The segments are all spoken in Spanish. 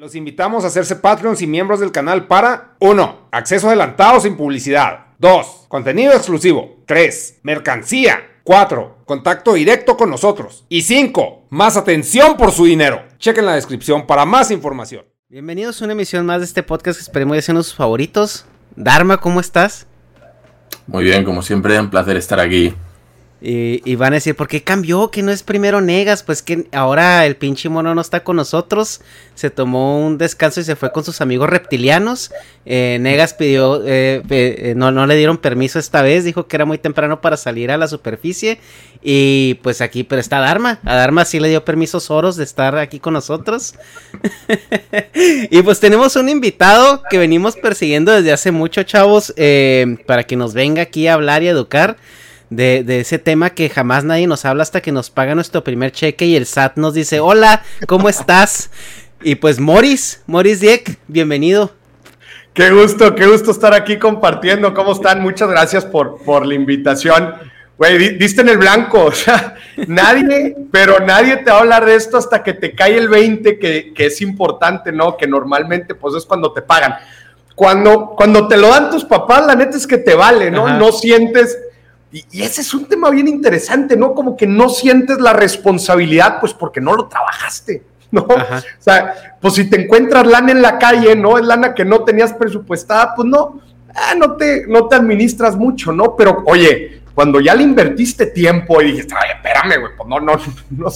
Los invitamos a hacerse Patreons y miembros del canal para 1. Acceso adelantado sin publicidad. 2. Contenido exclusivo. 3. Mercancía. 4. Contacto directo con nosotros. Y 5. Más atención por su dinero. Chequen la descripción para más información. Bienvenidos a una emisión más de este podcast que esperemos ya sean sus favoritos. Dharma, ¿cómo estás? Muy bien, como siempre, un placer estar aquí. Y, van a decir, ¿por qué cambió? Que no es primero Negas. Pues que ahora el pinche mono no está con nosotros. Se tomó un descanso y se fue con sus amigos reptilianos. Eh, Negas pidió, eh, eh, no, no le dieron permiso esta vez. Dijo que era muy temprano para salir a la superficie. Y pues aquí, pero está Dharma. A Dharma sí le dio permiso Soros de estar aquí con nosotros. y pues tenemos un invitado que venimos persiguiendo desde hace mucho, chavos. para que nos venga aquí a hablar y educar de, de, ese tema que jamás nadie nos habla hasta que nos paga nuestro primer cheque y el SAT nos dice, hola, ¿cómo estás? Y pues Morris, Morris Dieck, bienvenido. Qué gusto, qué gusto estar aquí compartiendo. ¿Cómo están? Muchas gracias por, por la invitación. Güey, diste en el blanco. O sea, nadie, pero nadie te va a hablar de esto hasta que te cae el 20, que, que es importante, ¿no? Que normalmente, pues es cuando te pagan. Cuando, cuando te lo dan tus papás, la neta es que te vale, ¿no? Ajá. No sientes y, y, ese es un tema bien interesante, ¿no? Como que no sientes la responsabilidad, pues porque no lo trabajaste, ¿no? Ajá. O sea, pues si te encuentras lana en la calle, ¿no? Es lana que no tenías presupuestada, pues no, ah, no, te, no te administras mucho, ¿no? Pero oye, cuando ya le invertiste tiempo y dijiste, ay, espérame, güey, pues no, no, no,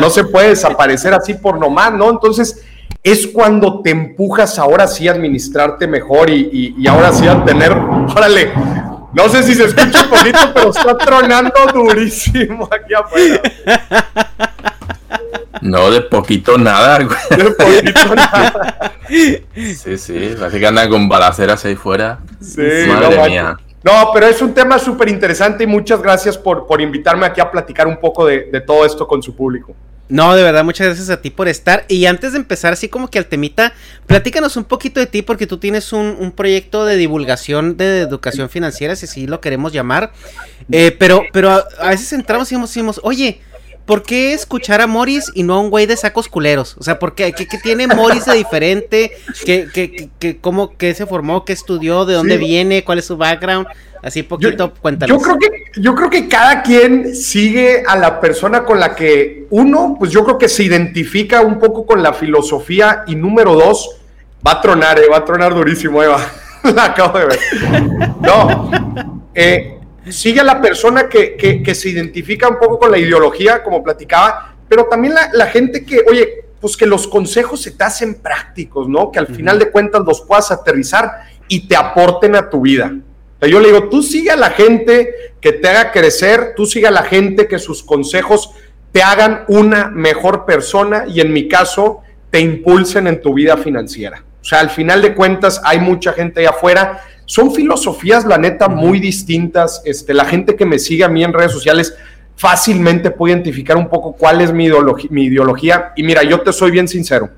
no se puede desaparecer así por nomás, ¿no? Entonces, es cuando te empujas ahora sí a administrarte mejor y, y, y ahora sí a tener, órale, no sé si se escucha un poquito, pero está tronando durísimo aquí afuera. No, de poquito nada, güey. De poquito nada. Sí, sí, parece que andan con balaceras ahí fuera. Sí, madre no, mía. No, pero es un tema súper interesante y muchas gracias por, por invitarme aquí a platicar un poco de, de todo esto con su público. No, de verdad, muchas gracias a ti por estar. Y antes de empezar, así como que al temita, platícanos un poquito de ti, porque tú tienes un, un proyecto de divulgación de educación financiera, si así lo queremos llamar. Eh, pero, pero a, a, veces entramos y decimos, oye, ¿por qué escuchar a Morris y no a un güey de sacos culeros? O sea, ¿por qué, qué, qué tiene Morris de diferente? ¿Qué, qué, qué, cómo, qué se formó? ¿Qué estudió? ¿De dónde sí. viene? ¿Cuál es su background? Así poquito, yo, cuéntanos. Yo creo, que, yo creo que cada quien sigue a la persona con la que uno, pues yo creo que se identifica un poco con la filosofía y número dos, va a tronar, eh, va a tronar durísimo, Eva. la acabo de ver. No, eh, sigue a la persona que, que, que, se identifica un poco con la ideología, como platicaba, pero también la, la gente que, oye, pues que los consejos se te hacen prácticos, ¿no? Que al uh -huh. final de cuentas los puedas aterrizar y te aporten a tu vida. Yo le digo, tú sigue a la gente que te haga crecer, tú sigue a la gente que sus consejos te hagan una mejor persona y en mi caso te impulsen en tu vida financiera. O sea, al final de cuentas hay mucha gente allá afuera. Son filosofías, la neta, muy distintas. Este, la gente que me sigue a mí en redes sociales, fácilmente puedo identificar un poco cuál es mi, mi ideología. Y mira, yo te soy bien sincero.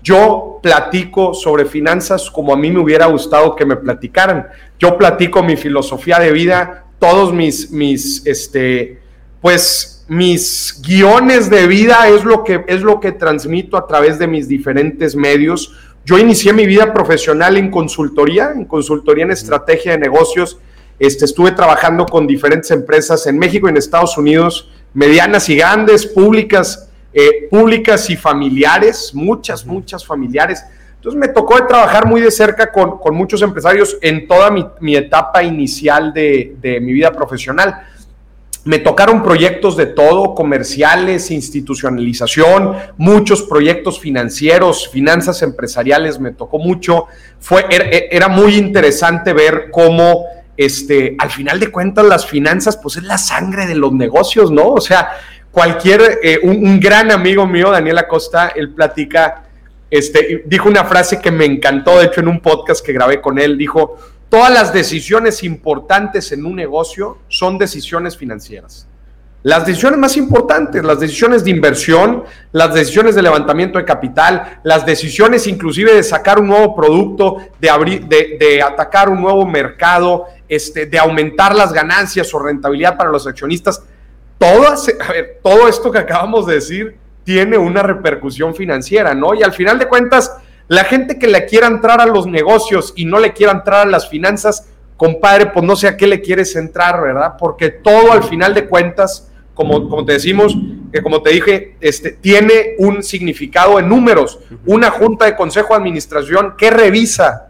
Yo platico sobre finanzas como a mí me hubiera gustado que me platicaran. Yo platico mi filosofía de vida, todos mis, mis, este, pues, mis guiones de vida es lo que, es lo que transmito a través de mis diferentes medios. Yo inicié mi vida profesional en consultoría, en consultoría en estrategia de negocios este, estuve trabajando con diferentes empresas en México y en Estados Unidos, medianas y grandes, públicas, eh, públicas y familiares, muchas, muchas familiares. Entonces me tocó trabajar muy de cerca con, muchos empresarios en toda mi, etapa inicial de, de, mi vida profesional. Me tocaron proyectos de todo, comerciales, institucionalización, muchos proyectos financieros, finanzas empresariales, me tocó mucho. Fue, era muy interesante ver cómo este, al final de cuentas las finanzas pues es la sangre de los negocios, ¿no? O sea, cualquier, eh, un, gran amigo mío, Daniel Acosta, él platica, este, dijo una frase que me encantó, de hecho en un podcast que grabé con él, dijo, todas las decisiones importantes en un negocio son decisiones financieras. Las decisiones más importantes, las decisiones de inversión, las decisiones de levantamiento de capital, las decisiones inclusive de sacar un nuevo producto, de, abrir, de, atacar un nuevo mercado, este, de aumentar las ganancias o rentabilidad para los accionistas, todo, todo esto que acabamos de decir tiene una repercusión financiera, ¿no? Y al final de cuentas, la gente que le quiera entrar a los negocios y no le quiera entrar a las finanzas, compadre, pues no sé a qué le quieres entrar, ¿verdad? Porque todo al final de cuentas como, como te decimos, que como te dije, este, tiene un significado en números. Una junta de consejo de administración que revisa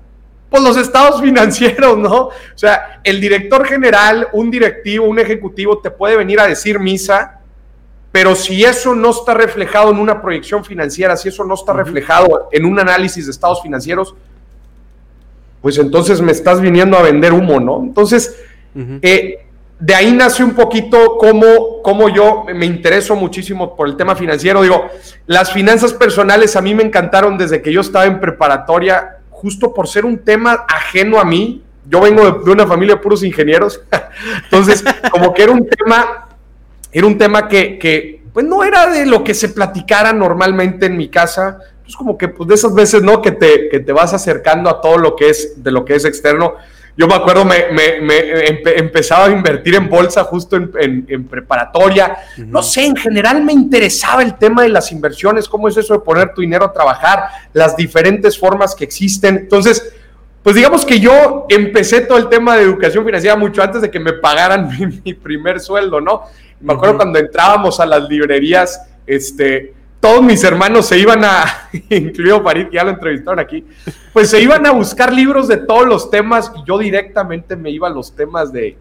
pues los estados financieros, ¿no? O sea, el director general, un directivo, un ejecutivo te puede venir a decir misa, pero si eso no está reflejado en una proyección financiera, si eso no está reflejado en un análisis de estados financieros, pues entonces me estás viniendo a vender humo, ¿no? Entonces, eh, de ahí nace un poquito cómo, cómo, yo me intereso muchísimo por el tema financiero. Digo, las finanzas personales a mí me encantaron desde que yo estaba en preparatoria, justo por ser un tema ajeno a mí. Yo vengo de, una familia de puros ingenieros, entonces como que era un tema, era un tema que, que, pues no era de lo que se platicara normalmente en mi casa, pues como que pues de esas veces, ¿no? Que te, que te vas acercando a todo lo que es, de lo que es externo. Yo me acuerdo, me, empezaba a invertir en bolsa justo en, preparatoria. No sé, en general me interesaba el tema de las inversiones, cómo es eso de poner tu dinero a trabajar, las diferentes formas que existen. Entonces, pues digamos que yo empecé todo el tema de educación financiera mucho antes de que me pagaran mi, primer sueldo, ¿no? Me acuerdo cuando entrábamos a las librerías, este, todos mis hermanos se iban a, incluido Farid, ya lo entrevistaron aquí, pues se iban a buscar libros de todos los temas y yo directamente me iba a los temas de,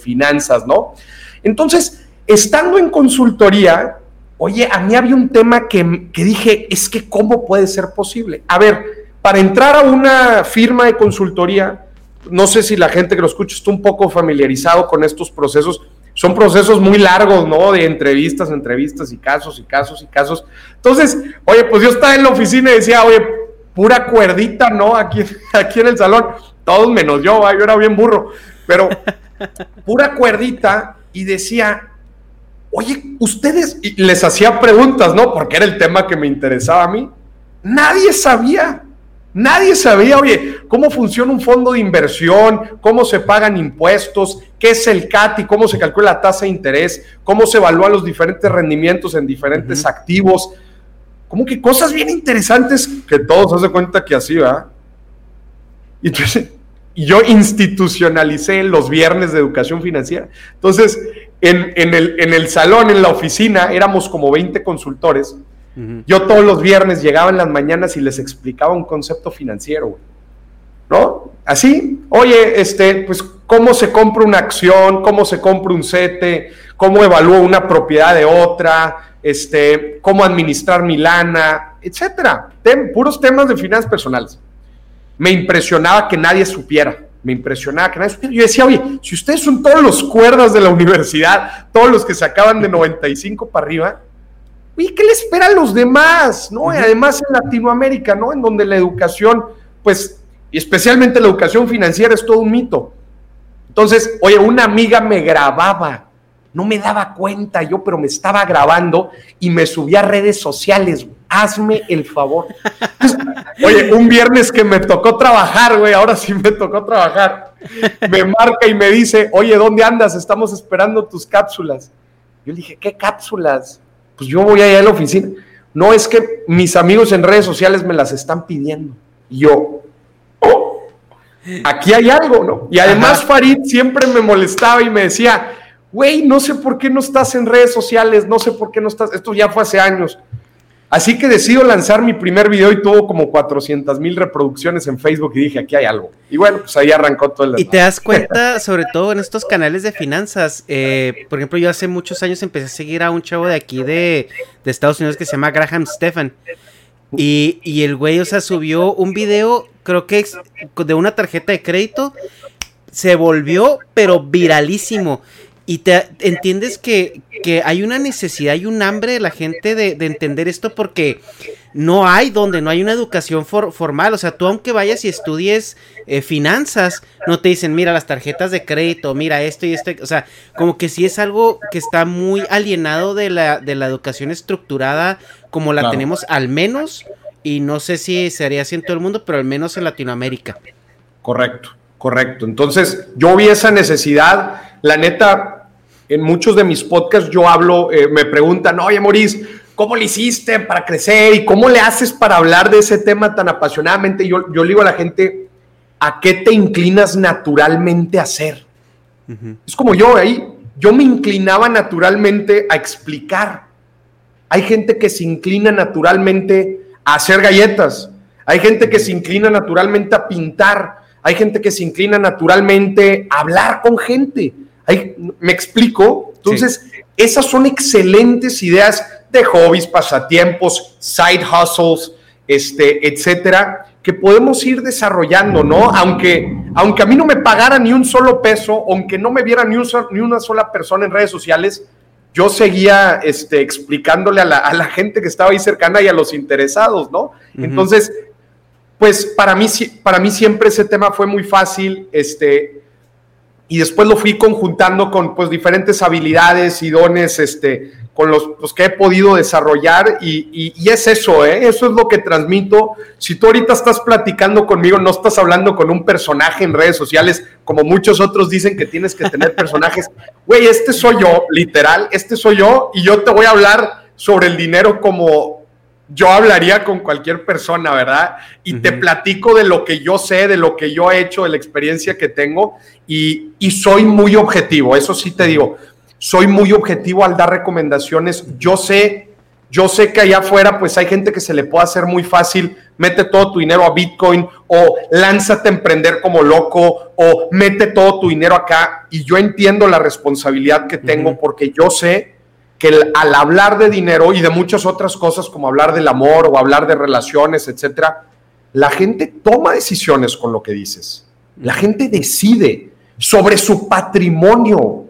finanzas, ¿no? Entonces, estando en consultoría, oye, a mí había un tema que, que dije, es que ¿cómo puede ser posible? A ver, para entrar a una firma de consultoría, no sé si la gente que lo escucha está un poco familiarizado con estos procesos, son procesos muy largos, ¿no? De entrevistas, entrevistas y casos y casos y casos. Entonces, oye, pues yo estaba en la oficina y decía, oye, pura cuerdita, ¿no? Aquí, aquí en el salón, todos menos yo, yo era bien burro, pero pura cuerdita y decía, oye, ustedes, y les hacía preguntas, ¿no? Porque era el tema que me interesaba a mí. Nadie sabía. Nadie sabía, oye, cómo funciona un fondo de inversión, cómo se pagan impuestos, qué es el CAT y cómo se calcula la tasa de interés, cómo se evalúan los diferentes rendimientos en diferentes activos. Como que cosas bien interesantes que todos se cuenta que así, ¿verdad? Y entonces, yo institucionalicé los viernes de educación financiera. Entonces, en, el, en el salón, en la oficina, éramos como 20 consultores yo todos los viernes llegaba en las mañanas y les explicaba un concepto financiero, ¿no? Así, oye, este, pues, ¿cómo se compra una acción? ¿Cómo se compra un CETE? ¿Cómo evalúo una propiedad de otra? Este, ¿Cómo administrar mi lana? Etcétera. puros temas de finanzas personales. Me impresionaba que nadie supiera me impresionaba que nadie supiera. Yo decía, oye, si ustedes son todos los cuerdas de la universidad, todos los que se acaban de 95 para arriba, ¿Y ¿qué le espera a los demás? ¿No? Y además en Latinoamérica, ¿no? En donde la educación, pues, especialmente la educación financiera es todo un mito. Entonces, oye, una amiga me grababa, No me daba cuenta yo, pero me estaba grabando y me subí a redes sociales. Hazme el favor. oye, un viernes que me tocó trabajar, güey, ahora sí me tocó trabajar. Me marca y me dice, oye, ¿dónde andas? Estamos esperando tus cápsulas. Yo le dije, ¿qué cápsulas? Pues yo voy allá a la oficina. No es que mis amigos en redes sociales me las están pidiendo. Y yo, oh, aquí hay algo, ¿no? Y además Farid siempre me molestaba y me decía, güey, no sé por qué no estás en redes sociales, no sé por qué no estás, esto ya fue hace años. Así que decido lanzar mi primer video y tuvo como 400 mil reproducciones en Facebook y dije, aquí hay algo. Y bueno, pues ahí arrancó todo el... Y te das cuenta, sobre todo en estos canales de finanzas, eh, por ejemplo, yo hace muchos años empecé a seguir a un chavo de aquí de, de Estados Unidos que se llama Graham Stephan. Y, y el güey, o sea, subió un video, creo que de una tarjeta de crédito, se volvió, pero viralísimo. Y te entiendes que, que, hay una necesidad y un hambre de la gente de, de, entender esto porque no hay donde, no hay una educación for, formal. O sea, tú aunque vayas y estudies eh, finanzas, no te dicen, mira las tarjetas de crédito, mira esto y esto. O sea, como que sí es algo que está muy alienado de la, de la educación estructurada como la claro. tenemos al menos, y no sé si sería así en todo el mundo, pero al menos en Latinoamérica. Correcto, correcto. Entonces, yo vi esa necesidad, la neta, en muchos de mis podcasts yo hablo, eh, me preguntan, oye, Maurice, ¿cómo le hiciste para crecer? ¿Y cómo le haces para hablar de ese tema tan apasionadamente? Yo, yo le digo a la gente, ¿a qué te inclinas naturalmente a hacer? Uh -huh. Es como yo ahí, yo me inclinaba naturalmente a explicar. Hay gente que se inclina naturalmente a hacer galletas. Hay gente que se inclina naturalmente a pintar. Hay gente que se inclina naturalmente a hablar con gente. Hay, ¿Me explico? Entonces, sí. esas son excelentes ideas de hobbies, pasatiempos, side hustles, este, etcétera, que podemos ir desarrollando, ¿no? Aunque, aunque a mí no me pagara ni un solo peso, aunque no me viera ni, un, ni una sola persona en redes sociales, yo seguía este, explicándole a la, a la, gente que estaba ahí cercana y a los interesados, ¿no? Uh -huh. Entonces, pues para mí, para mí siempre ese tema fue muy fácil, este, y después lo fui conjuntando con pues diferentes habilidades y dones este, con los pues, que he podido desarrollar y, y, y, es eso, ¿eh? eso es lo que transmito. Si tú ahorita estás platicando conmigo, no estás hablando con un personaje en redes sociales, como muchos otros dicen que tienes que tener personajes. Güey, este soy yo, literal, este soy yo y yo te voy a hablar sobre el dinero como yo hablaría con cualquier persona, ¿verdad? Y uh -huh. te platico de lo que yo sé, de lo que yo he hecho, de la experiencia que tengo y, y, soy muy objetivo, eso sí te digo, soy muy objetivo al dar recomendaciones. Yo sé, yo sé que allá afuera pues hay gente que se le puede hacer muy fácil, mete todo tu dinero a Bitcoin o lánzate a emprender como loco o mete todo tu dinero acá y yo entiendo la responsabilidad que tengo uh -huh. porque yo sé que al hablar de dinero y de muchas otras cosas como hablar del amor o hablar de relaciones, etcétera, la gente toma decisiones con lo que dices. La gente decide sobre su patrimonio.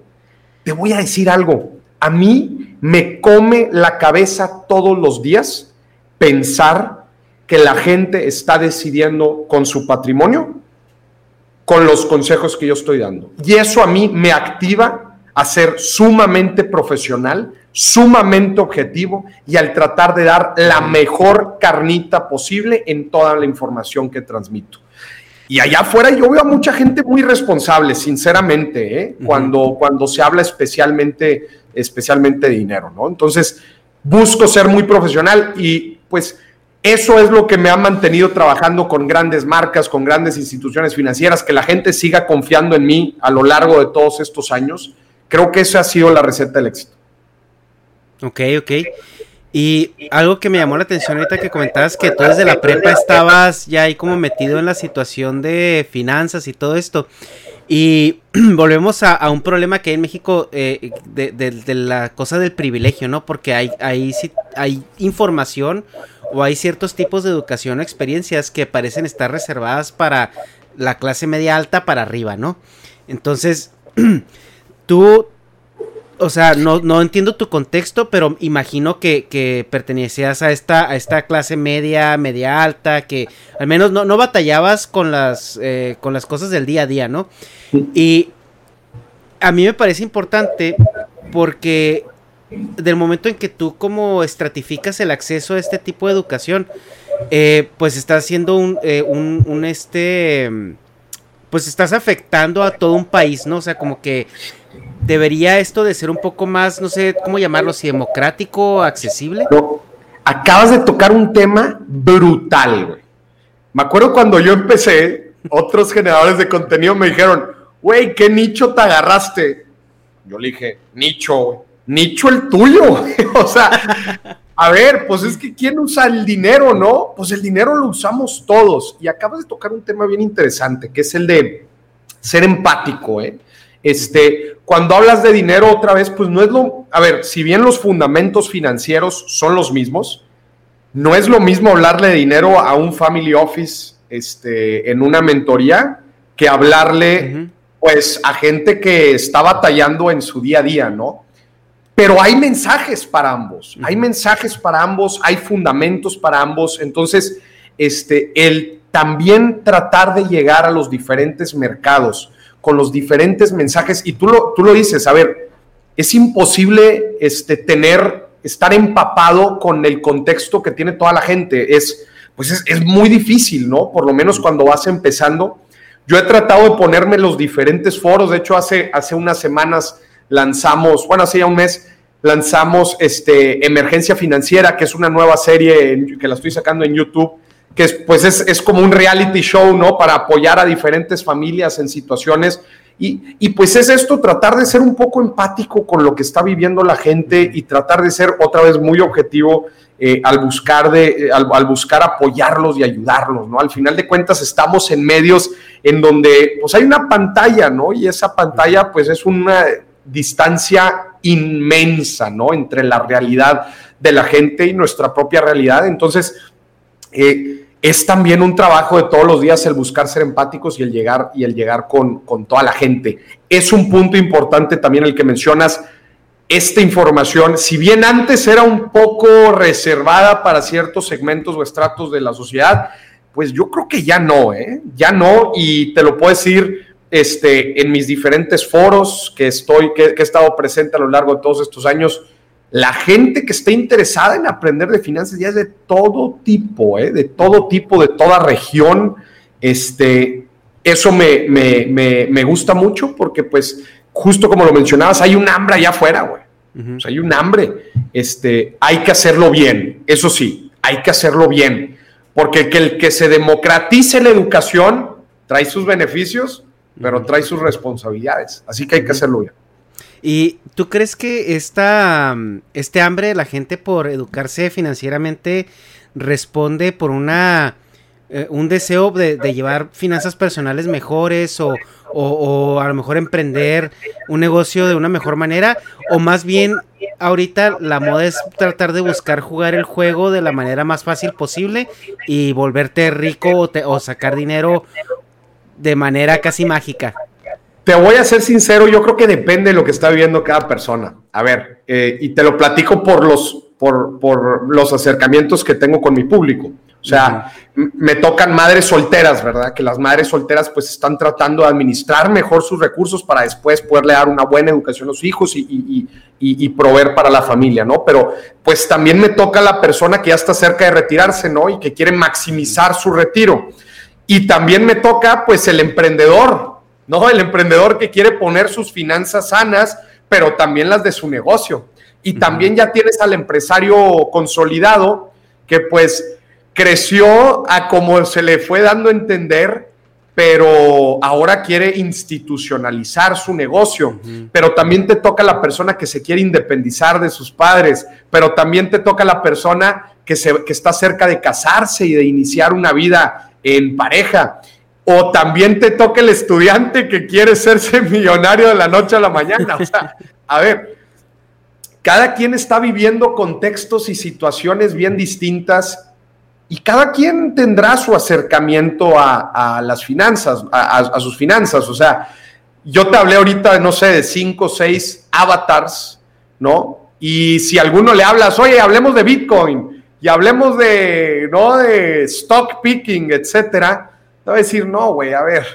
Te voy a decir algo. A mí me come la cabeza todos los días pensar que la gente está decidiendo con su patrimonio con los consejos que yo estoy dando. Y eso a mí me activa a ser sumamente profesional, sumamente objetivo y al tratar de dar la mejor carnita posible en toda la información que transmito. Y allá afuera yo veo a mucha gente muy responsable, sinceramente, ¿eh? uh -huh. cuando, cuando se habla especialmente, especialmente de dinero, ¿no? Entonces, busco ser muy profesional y pues eso es lo que me ha mantenido trabajando con grandes marcas, con grandes instituciones financieras, que la gente siga confiando en mí a lo largo de todos estos años Creo que esa ha sido la receta del éxito. Ok, ok. Y algo que me llamó la atención ahorita que comentabas que tú desde la prepa estabas ya ahí como metido en la situación de finanzas y todo esto. Y volvemos a, un problema que hay en México eh, de, la cosa del privilegio, ¿no? Porque hay, hay, hay información o hay ciertos tipos de educación o experiencias que parecen estar reservadas para la clase media alta para arriba, ¿no? Entonces, tú, o sea, no, no entiendo tu contexto, pero imagino que, que pertenecías a esta, a esta clase media, media alta, que al menos no, no batallabas con las, eh, con las cosas del día a día, ¿no? Y a mí me parece importante porque del momento en que tú como estratificas el acceso a este tipo de educación, eh, pues estás haciendo un, eh, un, un, este, pues estás afectando a todo un país, ¿no? O sea, como que debería esto de ser un poco más, no sé cómo llamarlo, si democrático, accesible. acabas de tocar un tema brutal, güey. Me acuerdo cuando yo empecé, otros generadores de contenido me dijeron, güey, ¿qué nicho te agarraste? Yo le dije, nicho, nicho el tuyo. o sea, a ver, pues es que ¿quién usa el dinero, no? Pues el dinero lo usamos todos. Y acabas de tocar un tema bien interesante, que es el de ser empático, ¿eh? Este, cuando hablas de dinero otra vez, pues no es lo, a ver, si bien los fundamentos financieros son los mismos, no es lo mismo hablarle de dinero a un family office este, en una mentoría que hablarle pues a gente que está batallando en su día a día, ¿no? Pero hay mensajes para ambos, hay mensajes para ambos, hay fundamentos para ambos, entonces este, el también tratar de llegar a los diferentes mercados con los diferentes mensajes, y tú lo, tú lo dices, a ver, es imposible este, tener, estar empapado con el contexto que tiene toda la gente, es, pues es, es muy difícil, ¿no? Por lo menos cuando vas empezando. Yo he tratado de ponerme los diferentes foros, de hecho hace, hace unas semanas lanzamos, bueno, hace ya un mes, lanzamos este, Emergencia Financiera, que es una nueva serie que la estoy sacando en YouTube, que es, pues es, como un reality show, ¿no? Para apoyar a diferentes familias en situaciones. Y, y, pues es esto, tratar de ser un poco empático con lo que está viviendo la gente y tratar de ser otra vez muy objetivo eh, al, buscar de, al, buscar apoyarlos y ayudarlos, ¿no? Al final de cuentas estamos en medios en donde pues hay una pantalla, ¿no? Y esa pantalla pues es una distancia inmensa, ¿no? Entre la realidad de la gente y nuestra propia realidad. Entonces, eh, es también un trabajo de todos los días el buscar ser empáticos y el llegar, y el llegar con, toda la gente. Es un punto importante también el que mencionas, esta información, si bien antes era un poco reservada para ciertos segmentos o estratos de la sociedad, pues yo creo que ya no, ¿eh? Ya no, y te lo puedo decir este, en mis diferentes foros que estoy, que he estado presente a lo largo de todos estos años, la gente que esté interesada en aprender de finanzas ya es de todo tipo, ¿eh? de todo tipo, de toda región. Este, eso me, me, gusta mucho porque, pues, justo como lo mencionabas, hay un hambre allá afuera, güey. o sea, hay un hambre. Este, hay que hacerlo bien, eso sí, hay que hacerlo bien. Porque que el que se democratice la educación trae sus beneficios, pero trae sus responsabilidades. Así que hay que hacerlo bien. ¿Y tú crees que esta, mm, este hambre de la gente por educarse financieramente responde por una eh, un deseo de, llevar finanzas personales mejores o, o, a lo mejor emprender un negocio de una mejor manera o más bien ahorita la moda es tratar de buscar jugar el juego de la manera más fácil posible y volverte rico o, o sacar dinero de manera casi mágica. Te voy a ser sincero, yo creo que depende de lo que está viviendo cada persona. A ver, eh, y te lo platico por los, por, por, los acercamientos que tengo con mi público. O sea, me tocan madres solteras, ¿verdad? Que las madres solteras pues están tratando de administrar mejor sus recursos para después poderle dar una buena educación a sus hijos y, y, y, y, proveer para la familia, ¿no? Pero pues también me toca la persona que ya está cerca de retirarse, ¿no? Y que quiere maximizar su retiro. Y también me toca pues el emprendedor, ¿no? El emprendedor que quiere poner sus finanzas sanas, pero también las de su negocio. Y también ya tienes al empresario consolidado que pues creció a como se le fue dando a entender, pero ahora quiere institucionalizar su negocio. Pero también te toca la persona que se quiere independizar de sus padres, pero también te toca la persona que, se, que está cerca de casarse y de iniciar una vida en pareja o también te toca el estudiante que quiere serse millonario de la noche a la mañana. O sea, a ver, cada quien está viviendo contextos y situaciones bien distintas y cada quien tendrá su acercamiento a, las finanzas, a, sus finanzas. O sea, yo te hablé ahorita, no sé, de cinco o seis avatars, ¿no? Y si alguno le hablas, oye, hablemos de Bitcoin y hablemos de, ¿no? De stock picking, etcétera te va a decir, no, güey, a ver,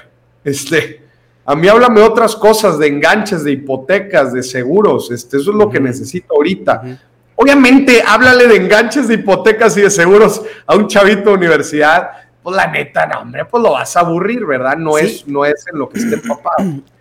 este, A mí háblame otras cosas, de enganches, de hipotecas, de seguros. Este, eso es lo que necesito ahorita. Obviamente, háblale de enganches, de hipotecas y de seguros a un chavito de universidad. Pues la neta, no, hombre, pues lo vas a aburrir, ¿verdad? No, es, no es en lo que esté papá.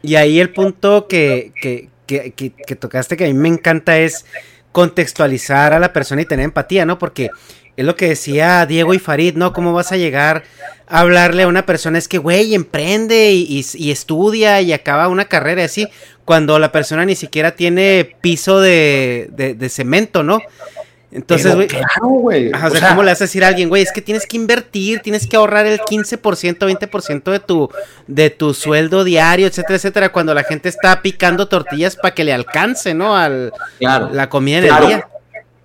Y ahí el punto que, que, que, que, tocaste que a mí me encanta es contextualizar a la persona y tener empatía, ¿no? Porque es lo que decía Diego y Farid, ¿no? ¿Cómo vas a llegar a hablarle a una persona? Es que, güey, emprende y, estudia y acaba una carrera así, cuando la persona ni siquiera tiene piso de, de, cemento, ¿no? Entonces, güey. Claro, güey. O, sea, ¿cómo le a decir a alguien, güey? Es que tienes que invertir, tienes que ahorrar el 15%, 20% de tu, de tu sueldo diario, etcétera, etcétera, cuando la gente está picando tortillas para que le alcance, ¿no? Al, la comida en el día.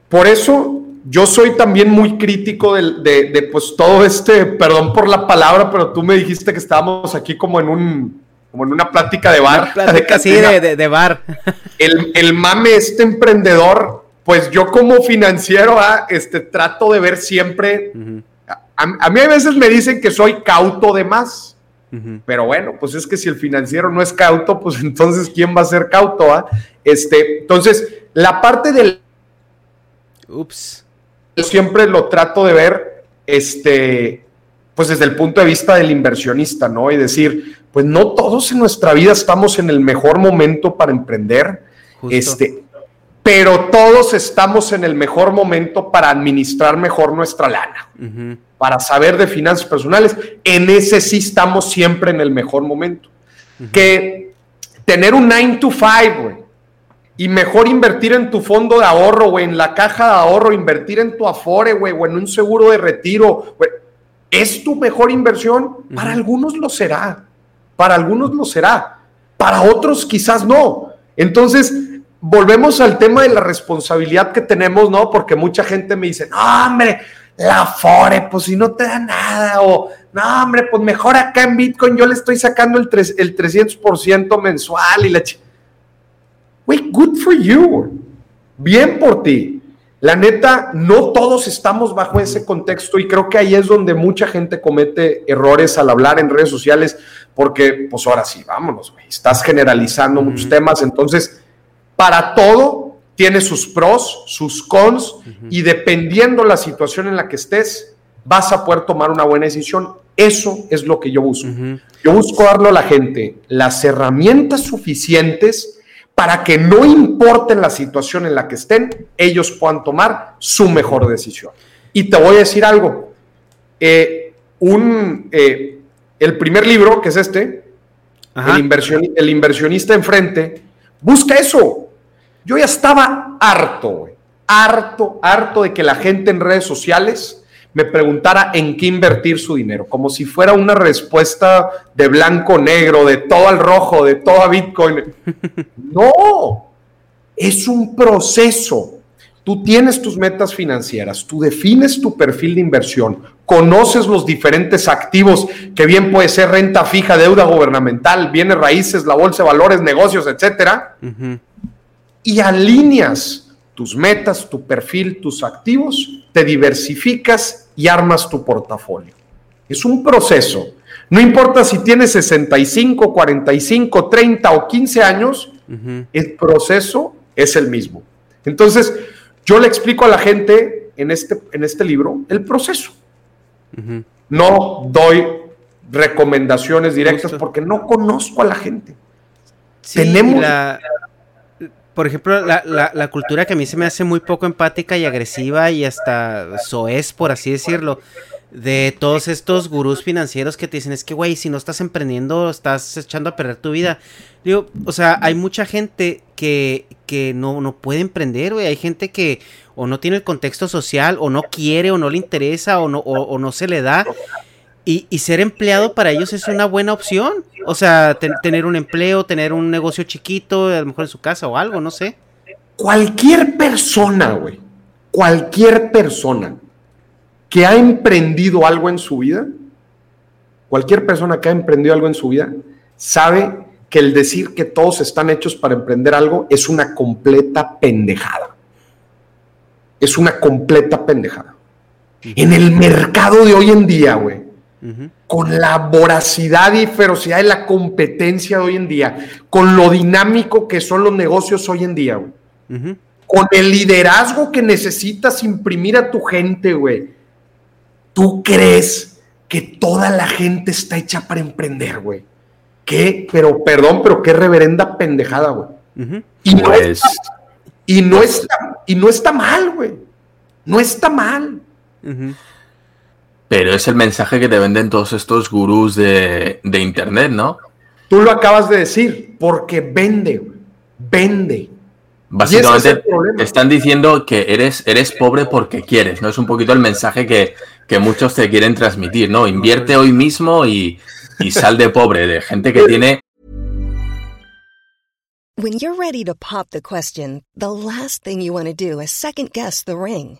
Por eso yo soy también muy crítico de, pues todo este, perdón por la palabra, pero tú me dijiste que estábamos aquí como en un, como en una plática de bar. Plática, sí, de, de, bar. El, el, mame, este emprendedor, pues yo como financiero, ah, este, trato de ver siempre, a, mí a veces me dicen que soy cauto de más. Pero bueno, pues es que si el financiero no es cauto, pues entonces ¿quién va a ser cauto? Ah? Este, entonces, la parte del... Ups yo siempre lo trato de ver, este, pues desde el punto de vista del inversionista, ¿no? Y decir, pues no todos en nuestra vida estamos en el mejor momento para emprender, este, pero todos estamos en el mejor momento para administrar mejor nuestra lana, para saber de finanzas personales. En ese sí estamos siempre en el mejor momento. Que tener un 9 to 5, güey y mejor invertir en tu fondo de ahorro, güey, en la caja de ahorro, invertir en tu Afore, güey, o en un seguro de retiro, güey. ¿Es tu mejor inversión? Para algunos lo será. Para algunos lo será. Para otros quizás no. Entonces, volvemos al tema de la responsabilidad que tenemos, ¿no? Porque mucha gente me dice, no, hombre, la Afore, pues si no te da nada, o no, hombre, pues mejor acá en Bitcoin yo le estoy sacando el, el 300% mensual y la Güey, good for you. Bien por ti. La neta, no todos estamos bajo ese contexto y creo que ahí es donde mucha gente comete errores al hablar en redes sociales, porque pues ahora sí, vámonos, güey, estás generalizando muchos temas, entonces, para todo tiene sus pros, sus cons y dependiendo la situación en la que estés, vas a poder tomar una buena decisión. Eso es lo que yo busco. Yo busco darle a la gente las herramientas suficientes para que no importe la situación en la que estén, ellos puedan tomar su mejor decisión. Y te voy a decir algo. Eh, un, eh, el primer libro, que es este, el, el, inversionista enfrente, busca eso. Yo ya estaba harto, harto, harto de que la gente en redes sociales me preguntara en qué invertir su dinero, como si fuera una respuesta de blanco negro, de todo al rojo, de todo a Bitcoin. No, es un proceso. Tú tienes tus metas financieras, tú defines tu perfil de inversión, conoces los diferentes activos, que bien puede ser renta fija, deuda gubernamental, bienes raíces, la bolsa de valores, negocios, etcétera, y alineas tus metas, tu perfil, tus activos, te diversificas y armas tu portafolio. Es un proceso. No importa si tienes 65, 45, 30 o 15 años, el proceso es el mismo. Entonces, yo le explico a la gente en este, en este libro el proceso. No doy recomendaciones directas porque no conozco a la gente. Tenemos por ejemplo, la, cultura que a mí se me hace muy poco empática y agresiva y hasta soez, por así decirlo, de todos estos gurús financieros que te dicen, es que, güey, si no estás emprendiendo, estás echando a perder tu vida. Digo, o sea, hay mucha gente que, que no, no puede emprender, güey. Hay gente que o no tiene el contexto social, o no quiere, o no le interesa, o no, o no se le da. Y, ser empleado para ellos es una buena opción. O sea, tener un empleo, tener un negocio chiquito, a lo mejor en su casa o algo, no sé. Cualquier persona, güey, cualquier persona que ha emprendido algo en su vida, cualquier persona que ha emprendido algo en su vida, sabe que el decir que todos están hechos para emprender algo es una completa pendejada. Es una completa pendejada. En el mercado de hoy en día, güey, con la voracidad y ferocidad de la competencia de hoy en día, con lo dinámico que son los negocios hoy en día, con el liderazgo que necesitas imprimir a tu gente, güey. ¿Tú crees que toda la gente está hecha para emprender, güey? ¿Qué? Pero, perdón, pero qué reverenda pendejada, güey. y, no pues, está, y, no está, y no está mal, güey. No está mal. Pero es el mensaje que te venden todos estos gurús de, internet, ¿no? Tú lo acabas de decir, porque vende, vende. Básicamente te están diciendo que eres, eres pobre porque quieres, ¿no? Es un poquito el mensaje que, que muchos te quieren transmitir, ¿no? Invierte hoy mismo y, y sal de pobre, de gente que tiene... When you're ready to pop the question, the last thing you want to do is second guess the ring.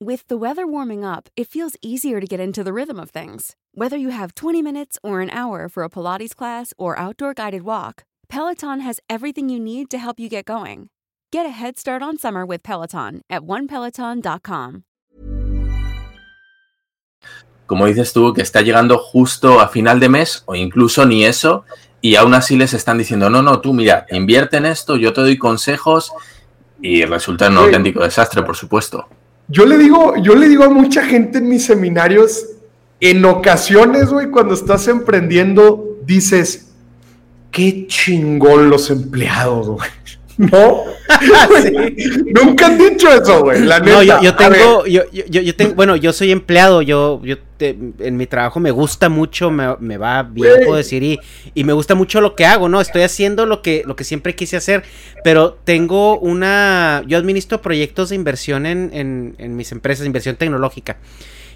With the weather warming up, it feels easier to get into the rhythm of things. Whether you have 20 minutes or an hour for a Pilates class or outdoor guided walk, Peloton has everything you need to help you get going. Get a head start on summer with Peloton at onepeloton.com. Como dices tú, que está llegando justo a final de mes o incluso ni eso, y aún así les están diciendo, no, no, tú mira, invierte en esto, yo te doy consejos, y resulta un auténtico desastre, por supuesto. Yo le digo, yo le digo a mucha gente en mis seminarios, en ocasiones, güey, cuando estás emprendiendo, dices, qué chingón los empleados, güey. ¿No? Nunca han dicho eso, güey. La neta. No, yo, tengo, yo, yo, tengo, bueno, yo soy empleado, yo, yo en mi trabajo me gusta mucho, me, va bien, puedo decir, y, y, me gusta mucho lo que hago, ¿no? Estoy haciendo lo que, lo que siempre quise hacer, pero tengo una, yo administro proyectos de inversión en, en, mis empresas, inversión tecnológica,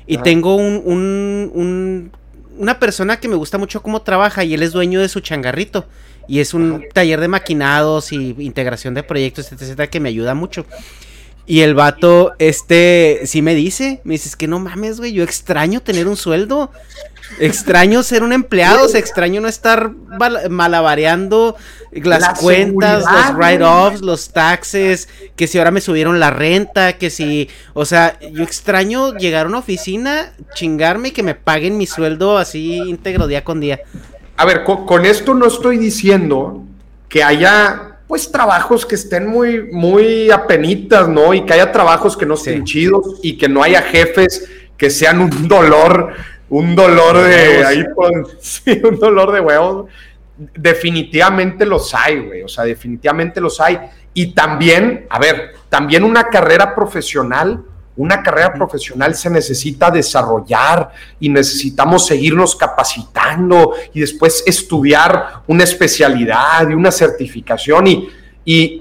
y tengo un, un, un, una persona que me gusta mucho cómo trabaja y él es dueño de su changarrito. Y es un taller de maquinados y integración de proyectos, etcétera, que me ayuda mucho. Y el vato, este, sí me dice, me dice, es que no mames, güey, yo extraño tener un sueldo. Extraño ser un empleado, o extraño no estar malabareando las cuentas, los write-offs, los taxes, que si ahora me subieron la renta, que si, o sea, yo extraño llegar a una oficina, chingarme y que me paguen mi sueldo así íntegro día con día a ver, con, esto no estoy diciendo que haya pues trabajos que estén muy, muy apenitas, ¿no? Y que haya trabajos que no estén chidos y que no haya jefes que sean un dolor, un dolor de ahí con, sí, un dolor de huevos. Definitivamente los hay, güey. O sea, definitivamente los hay. Y también, a ver, también una carrera profesional una carrera profesional se necesita desarrollar y necesitamos seguirnos capacitando y después estudiar una especialidad y una certificación y, y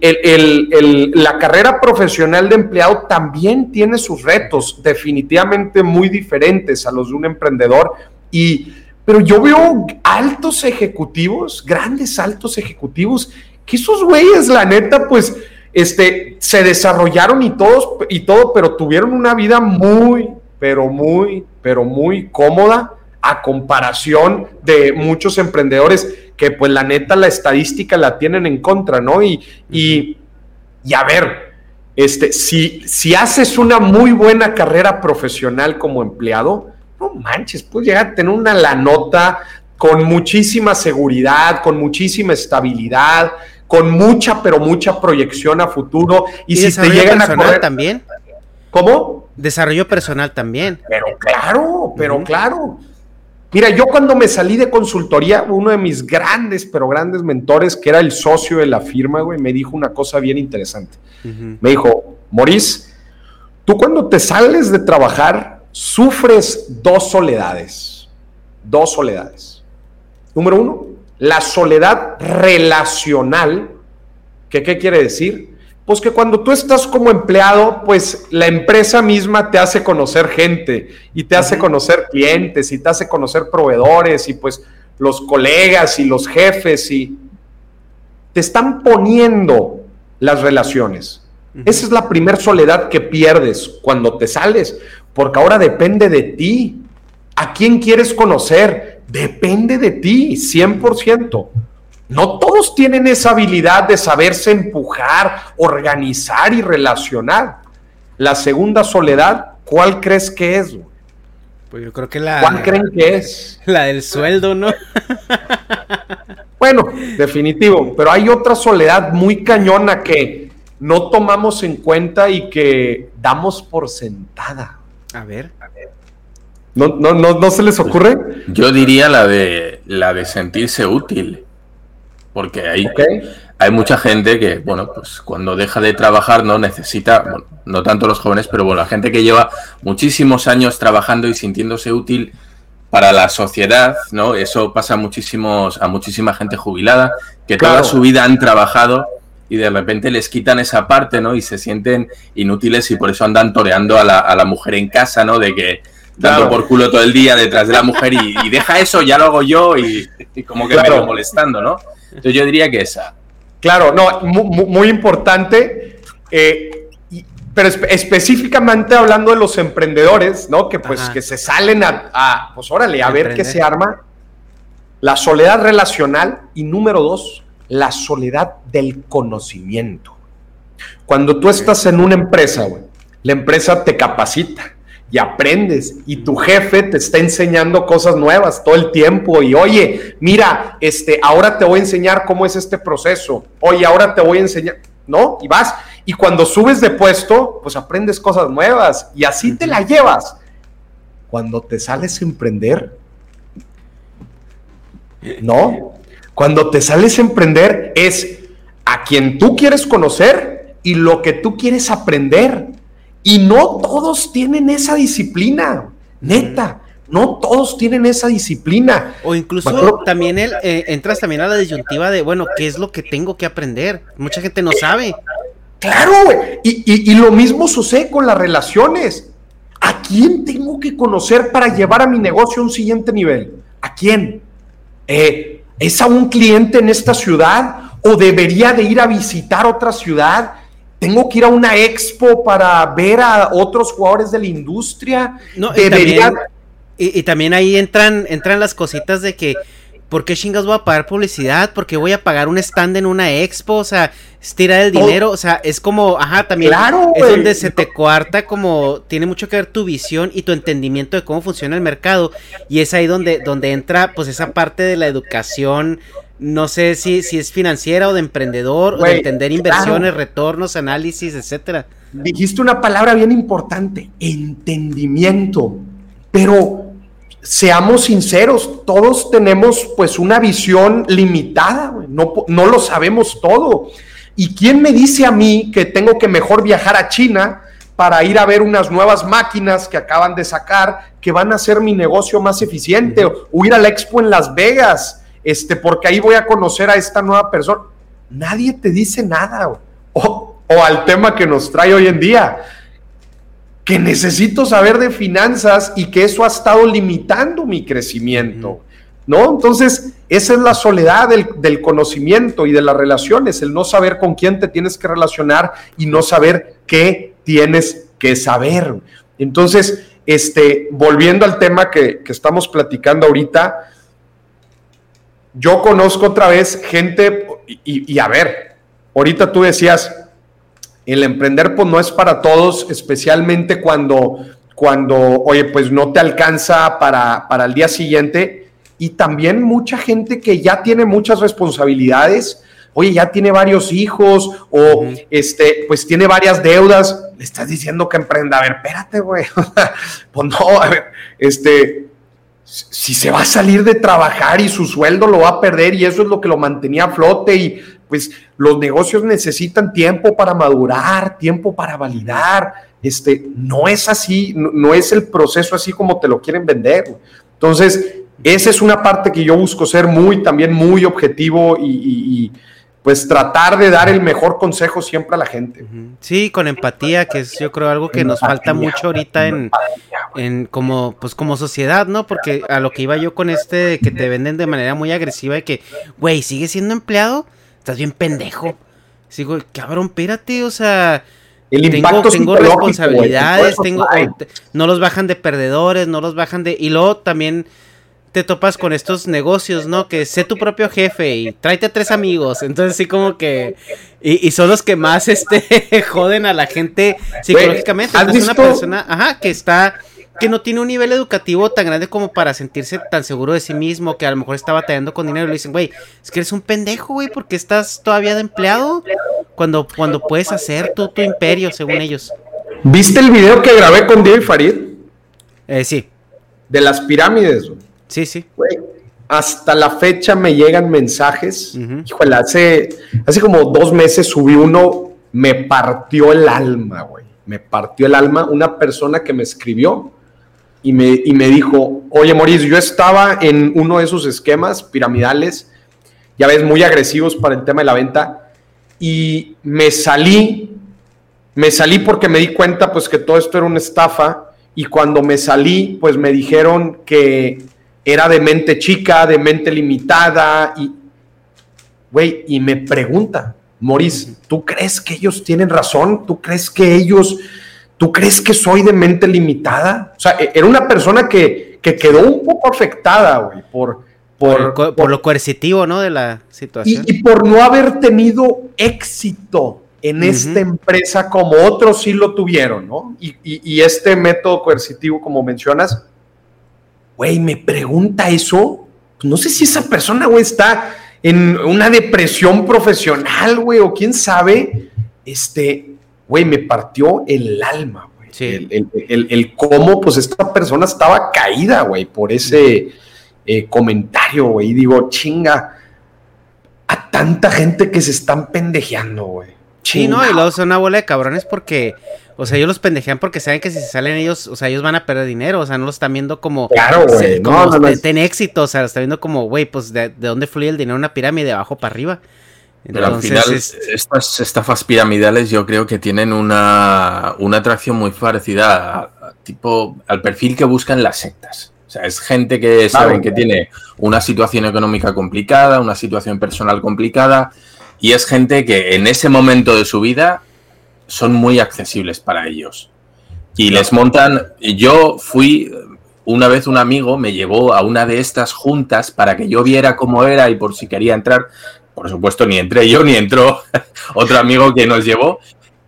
la carrera profesional de empleado también tiene sus retos definitivamente muy diferentes a los de un emprendedor y pero yo veo altos ejecutivos, grandes altos ejecutivos, que esos güeyes, la neta, pues este, se desarrollaron y todos y todo, pero tuvieron una vida muy, pero muy, pero muy cómoda a comparación de muchos emprendedores que pues la neta la estadística la tienen en contra, ¿no? Y, y, a ver, este, si, si haces una muy buena carrera profesional como empleado, no manches, puedes llegar a tener una la nota con muchísima seguridad, con muchísima estabilidad, con mucha, pero mucha proyección a futuro. Y, si te llegan a correr también. ¿Cómo? Desarrollo personal también. Pero claro, pero claro. Mira, yo cuando me salí de consultoría, uno de mis grandes, pero grandes mentores, que era el socio de la firma, güey, me dijo una cosa bien interesante. Me dijo, Maurice, tú cuando te sales de trabajar, sufres dos soledades. Dos soledades. Número uno, la soledad relacional, ¿qué quiere decir? Pues que cuando tú estás como empleado, pues la empresa misma te hace conocer gente y te hace conocer clientes y te hace conocer proveedores y pues los colegas y los jefes y te están poniendo las relaciones. Esa es la primer soledad que pierdes cuando te sales, porque ahora depende de ti. ¿A quién quieres conocer? Depende de ti, 100%. No todos tienen esa habilidad de saberse empujar, organizar y relacionar. La segunda soledad, ¿cuál crees que es? Pues yo creo que la. ¿Cuál creen que es? La del sueldo, ¿no? bueno, definitivo. Pero hay otra soledad muy cañona que no tomamos en cuenta y que damos por sentada. A ver. ¿No, no, no, no se les ocurre? Yo diría la de la de sentirse útil. Porque hay, hay mucha gente que, bueno, pues cuando deja de trabajar no necesita, bueno, no tanto los jóvenes, pero bueno, la gente que lleva muchísimos años trabajando y sintiéndose útil para la sociedad, ¿no? Eso pasa a, muchísimos, a muchísima gente jubilada que toda su vida han trabajado y de repente les quitan esa parte, ¿no? Y se sienten inútiles y por eso andan toreando a la, a la mujer en casa, ¿no? De que dando por culo todo el día detrás de la mujer y, deja eso, ya lo hago yo y, como que me lo molestando, ¿no? Entonces yo diría que esa. Claro, no, muy, importante. Eh, pero específicamente hablando de los emprendedores, ¿no? Que pues que se salen a, pues órale, a ver qué se arma. La soledad relacional y número dos, la soledad del conocimiento. Cuando tú estás en una empresa, güey, la empresa te capacita, y aprendes y tu jefe te está enseñando cosas nuevas todo el tiempo y oye, mira, este, ahora te voy a enseñar cómo es este proceso, oye, ahora te voy a enseñar, ¿no? Y vas y cuando subes de puesto, pues aprendes cosas nuevas y así te la llevas. Cuando te sales a emprender, ¿no? Cuando te sales a emprender es a quien tú quieres conocer y lo que tú quieres aprender y no todos tienen esa disciplina, neta. No todos tienen esa disciplina. O incluso también el, eh, entras también a la disyuntiva de, bueno, ¿qué es lo que tengo que aprender? Mucha gente no sabe. Claro, güey. Y, lo mismo sucede con las relaciones. ¿A quién tengo que conocer para llevar a mi negocio a un siguiente nivel? ¿A quién? Eh, ¿Es a un cliente en esta ciudad? ¿O debería de ir a visitar otra ciudad? Tengo que ir a una expo para ver a otros jugadores de la industria. No, y, también, ahí entran, entran las cositas de que, ¿por qué chingas voy a pagar publicidad? ¿Por qué voy a pagar un stand en una expo? O sea, estirar el dinero, o sea, es como, ajá, también es donde se te cuarta como, tiene mucho que ver tu visión y tu entendimiento de cómo funciona el mercado. Y es ahí donde, donde entra, pues, esa parte de la educación no sé si, si es financiera o de emprendedor, o de entender inversiones, retornos, análisis, etcétera. Dijiste una palabra bien importante, entendimiento. Pero seamos sinceros, todos tenemos pues una visión limitada, no, no lo sabemos todo. ¿Y quién me dice a mí que tengo que mejor viajar a China para ir a ver unas nuevas máquinas que acaban de sacar que van a hacer mi negocio más eficiente? O ir a la expo en Las Vegas este, porque ahí voy a conocer a esta nueva persona. Nadie te dice nada. O, al tema que nos trae hoy en día, que necesito saber de finanzas y que eso ha estado limitando mi crecimiento. ¿No? Entonces, esa es la soledad del, del, conocimiento y de las relaciones, el no saber con quién te tienes que relacionar y no saber qué tienes que saber. Entonces, este, volviendo al tema que, que estamos platicando ahorita, yo conozco otra vez gente, y, a ver, ahorita tú decías, el emprender pues no es para todos, especialmente cuando, cuando oye, pues no te alcanza para, para el día siguiente. Y también mucha gente que ya tiene muchas responsabilidades, oye, ya tiene varios hijos o este, pues tiene varias deudas, le estás diciendo que emprenda. A ver, espérate, güey. pues no, a ver, este, si se va a salir de trabajar y su sueldo lo va a perder y eso es lo que lo mantenía a flote y pues los negocios necesitan tiempo para madurar, tiempo para validar, este, no es así, no, es el proceso así como te lo quieren vender. Entonces, esa es una parte que yo busco ser muy, también muy objetivo y, pues tratar de dar el mejor consejo siempre a la gente. Sí, con empatía, que es yo creo algo que nos falta mucho ahorita en, en como pues como sociedad, ¿no? Porque a lo que iba yo con este que te venden de manera muy agresiva y que, güey, sigue siendo empleado, estás bien pendejo. Sigo, cabrón, espérate, o sea, el tengo, tengo responsabilidades, tengo, no los bajan de perdedores, no los bajan de, y luego también te topas con estos negocios, ¿no? Que sé tu propio jefe y tráete a tres amigos. Entonces sí como que... Y, son los que más este joden a la gente psicológicamente. Es una persona, ajá, que está... Que no tiene un nivel educativo tan grande como para sentirse tan seguro de sí mismo, que a lo mejor está batallando con dinero y le dicen, güey, es que eres un pendejo, güey, porque estás todavía de empleado cuando, cuando puedes hacer tu, tu imperio, según ellos. ¿Viste el video que grabé con David Farid? Eh, sí. De las pirámides, güey. Sí, sí. hasta la fecha me llegan mensajes. Híjole, hace, hace como dos meses subí uno, me partió el alma, güey. Me partió el alma una persona que me escribió y me, y me dijo, oye, Mauricio, yo estaba en uno de esos esquemas piramidales, ya ves, muy agresivos para el tema de la venta, y me salí, me salí porque me di cuenta pues que todo esto era una estafa, y cuando me salí, pues me dijeron que era de mente chica, de mente limitada y, güey, y me pregunta, Moris, ¿tú crees que ellos tienen razón? ¿Tú crees que ellos, tú crees que soy de mente limitada? O sea, e-, era una persona que, quedó un poco afectada, güey, por, por, lo coercitivo, ¿no? De la situación. Y, por no haber tenido éxito en esta empresa como otros sí lo tuvieron, ¿no? Y, y este método coercitivo, como mencionas, güey, me pregunta eso, pues no sé si esa persona, güey, está en una depresión profesional, güey, o quién sabe, este, güey, me partió el alma, güey. Sí. El, cómo, pues, esta persona estaba caída, güey, por ese eh, comentario, güey. Y digo, chinga, a tanta gente que se están pendejeando, güey. Sí, no, y luego son una bola de cabrones porque o sea, ellos los pendejean porque saben que si se salen ellos, o sea, ellos van a perder dinero, o sea, no lo están viendo como, claro, güey, no, no, ten éxito, o sea, lo están viendo como, güey, pues de, dónde fluye el dinero una pirámide, de abajo para arriba. Pero al final, estas estafas piramidales yo creo que tienen una, una atracción muy parecida tipo al perfil que buscan las sectas. O sea, es gente que saben que tiene una situación económica complicada, una situación personal complicada, y es gente que en ese momento de su vida son muy accesibles para ellos. Y les montan, yo fui, una vez un amigo me llevó a una de estas juntas para que yo viera cómo era y por si quería entrar. Por supuesto, ni entré yo, ni entró otro amigo que nos llevó,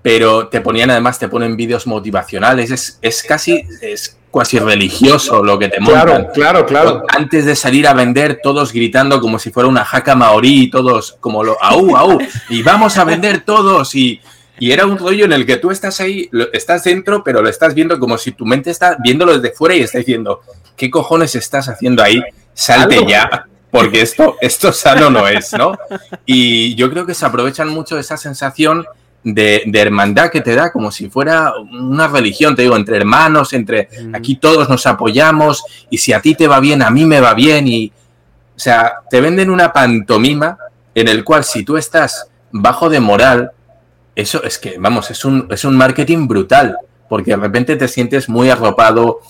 pero te ponían además, te ponen vídeos motivacionales, es, es casi, es casi religioso lo que te montan. Claro, claro, claro. Antes de salir a vender, todos gritando como si fuera una jaca maorí, todos como lo, au, au, y vamos a vender todos, y, y era un rollo en el que tú estás ahí, estás dentro, pero lo estás viendo como si tu mente está viéndolo desde fuera y está diciendo, ¿qué cojones estás haciendo ahí? Salte ya, porque esto, esto sano no es, ¿no? Y yo creo que se aprovechan mucho de esa sensación de, hermandad que te da, como si fuera una religión, te digo, entre hermanos, entre aquí todos nos apoyamos y si a ti te va bien, a mí me va bien y, o sea, te venden una pantomima en el cual si tú estás bajo de moral, eso es que, vamos, es un, es un marketing brutal, porque de repente te sientes muy arropado,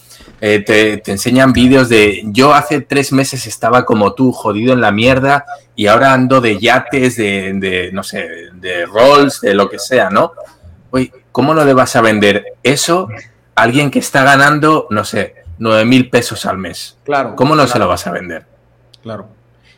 eh, te, enseñan vídeos de yo hace tres meses estaba como tú, jodido en la mierda, y ahora ando de yates, de, no sé, de rolls, de lo que sea, ¿no? Oye, ¿cómo no le vas a vender eso a alguien que está ganando, no sé, nueve mil pesos al mes? Claro. ¿Cómo no se lo vas a vender? Claro.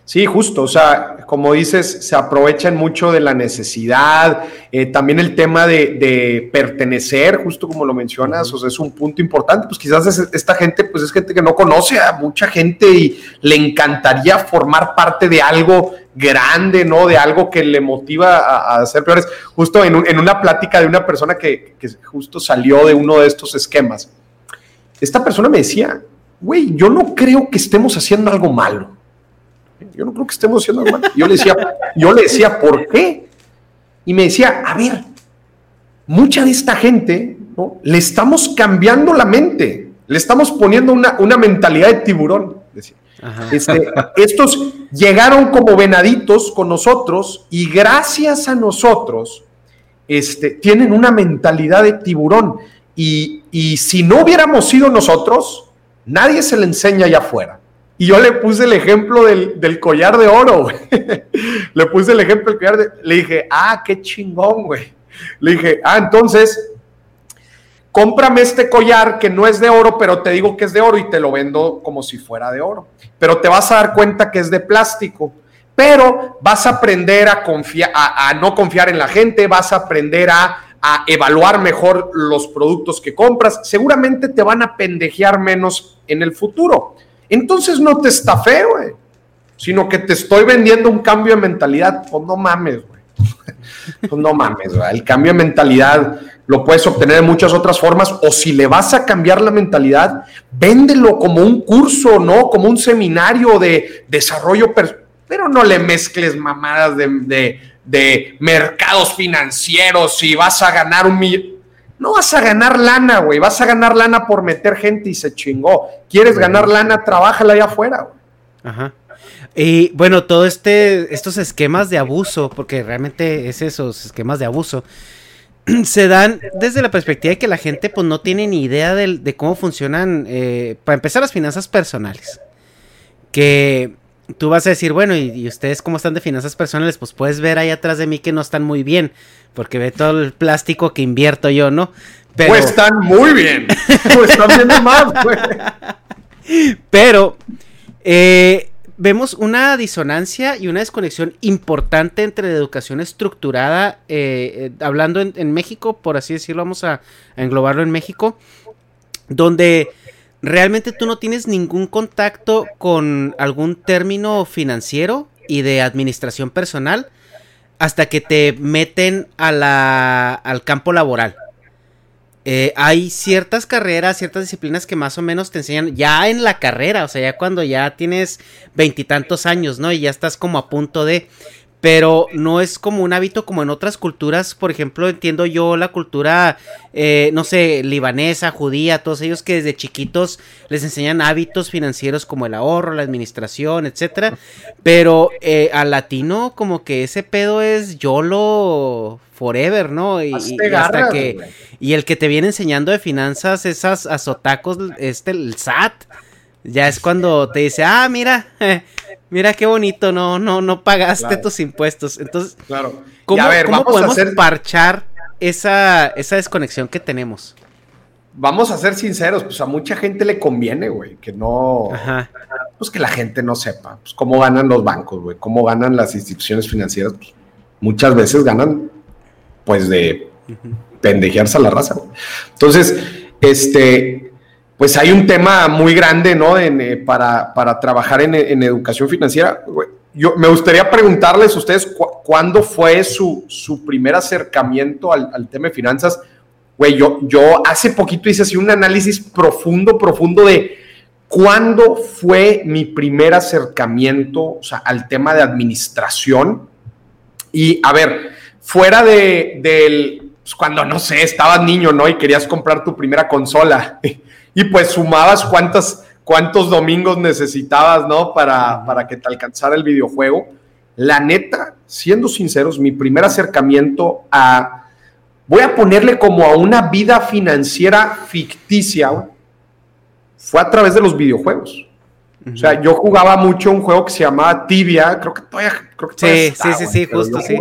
Sí, justo, o sea, como dices, se aprovechan mucho de la necesidad, eh, también el tema de, pertenecer, justo como lo mencionas, o sea, es un punto importante, pues quizás esta gente, pues es gente que no conoce a mucha gente y le encantaría formar parte de algo grande, ¿no? De algo que le motiva a, a ser peores. Justo en, una plática de una persona que, que justo salió de uno de estos esquemas, esta persona me decía, güey, yo no creo que estemos haciendo algo malo yo no creo que estemos haciendo mal. Yo le decía, yo le decía, ¿por qué? Y me decía, a ver, mucha de esta gente, ¿no? Le estamos cambiando la mente, le estamos poniendo una, una mentalidad de tiburón. Este, estos llegaron como venaditos con nosotros y gracias a nosotros este, tienen una mentalidad de tiburón. Y, y si no hubiéramos sido nosotros, nadie se le enseña allá afuera. Y yo le puse el ejemplo del, collar de oro, le puse el ejemplo del collar de... Le dije, ah, qué chingón, güey. Le dije, ah, entonces, cómprame este collar que no es de oro, pero te digo que es de oro y te lo vendo como si fuera de oro. Pero te vas a dar cuenta que es de plástico. Pero vas a aprender a, no confiar en la gente, vas a aprender a evaluar mejor los productos que compras. Seguramente te van a pendejear menos en el futuro. Entonces no te está feo, güey. Sino que te estoy vendiendo un cambio de mentalidad. Pues no mames, güey. Pues no mames, güey. El cambio de mentalidad lo puedes obtener de muchas otras formas. O si le vas a cambiar la mentalidad, véndelo como un curso, ¿no? Como un seminario de desarrollo personal. Pero no le mezcles mamadas de, de mercados financieros y vas a ganar un millón no vas a ganar lana, güey. Vas a ganar lana por meter gente y se chingó. ¿Quieres ganar lana? Trabájala allá afuera, güey. Ajá. Y bueno, todo este, estos esquemas de abuso, porque realmente es esos esquemas de abuso, se dan desde la perspectiva de que la gente pues no tiene ni idea de, cómo funcionan, eh, para empezar, las finanzas personales. Que tú vas a decir, bueno, ¿y, ustedes cómo están de finanzas personales? Pues puedes ver ahí atrás de mí que no están muy bien, porque ve todo el plástico que invierto yo, ¿no? Pero... Pues están muy bien, pues están viendo más, güey. Pero eh, vemos una disonancia y una desconexión importante entre la educación estructurada, eh, eh, hablando en, México, por así decirlo, vamos a englobarlo en México, donde realmente tú no tienes ningún contacto con algún término financiero y de administración personal hasta que te meten a la, al campo laboral. Eh, hay ciertas carreras, ciertas disciplinas que más o menos te enseñan ya en la carrera, o sea, ya cuando ya tienes veintitantos años, ¿no? Y ya estás como a punto de pero no es como un hábito como en otras culturas, por ejemplo, entiendo yo la cultura, eh, no sé, libanesa, judía, todos ellos que desde chiquitos les enseñan hábitos financieros como el ahorro, la administración, etcétera, pero eh, al latino como que ese pedo es YOLO forever, ¿no? Y, hasta que y el que te viene enseñando de finanzas esas azotacos, este el SAT, ya es cuando te dice, "Ah, mira, mira qué bonito, no, no, no pagaste tus impuestos. Entonces, claro. ¿cómo, podemos parchar esa, esa desconexión que tenemos? Vamos a ser sinceros, pues a mucha gente le conviene, güey, que no, pues que la gente no sepa, pues cómo ganan los bancos, güey, cómo ganan las instituciones financieras, pues, muchas veces ganan, pues de pendejearse a la raza, güey. Entonces, este, pues hay un tema muy grande, ¿no? Eh, para, trabajar en, educación financiera. Yo me gustaría preguntarles a ustedes cuándo fue su, primer acercamiento al, tema de finanzas. Güey, yo, yo hace poquito hice así un análisis profundo, profundo de cuándo fue mi primer acercamiento al tema de administración. Y a ver, fuera de, del, pues, cuando no sé, estabas niño, ¿no? Y querías comprar tu primera consola. y pues sumabas cuántas, cuántos domingos necesitabas, ¿no? Para, para que te alcanzara el videojuego. La neta, siendo sinceros, mi primer acercamiento a, voy a ponerle como a una vida financiera ficticia, fue a través de los videojuegos. O sea, yo jugaba mucho un juego que se llamaba Tibia, creo que todavía, creo que sí, sí, sí, sí, justo, sí.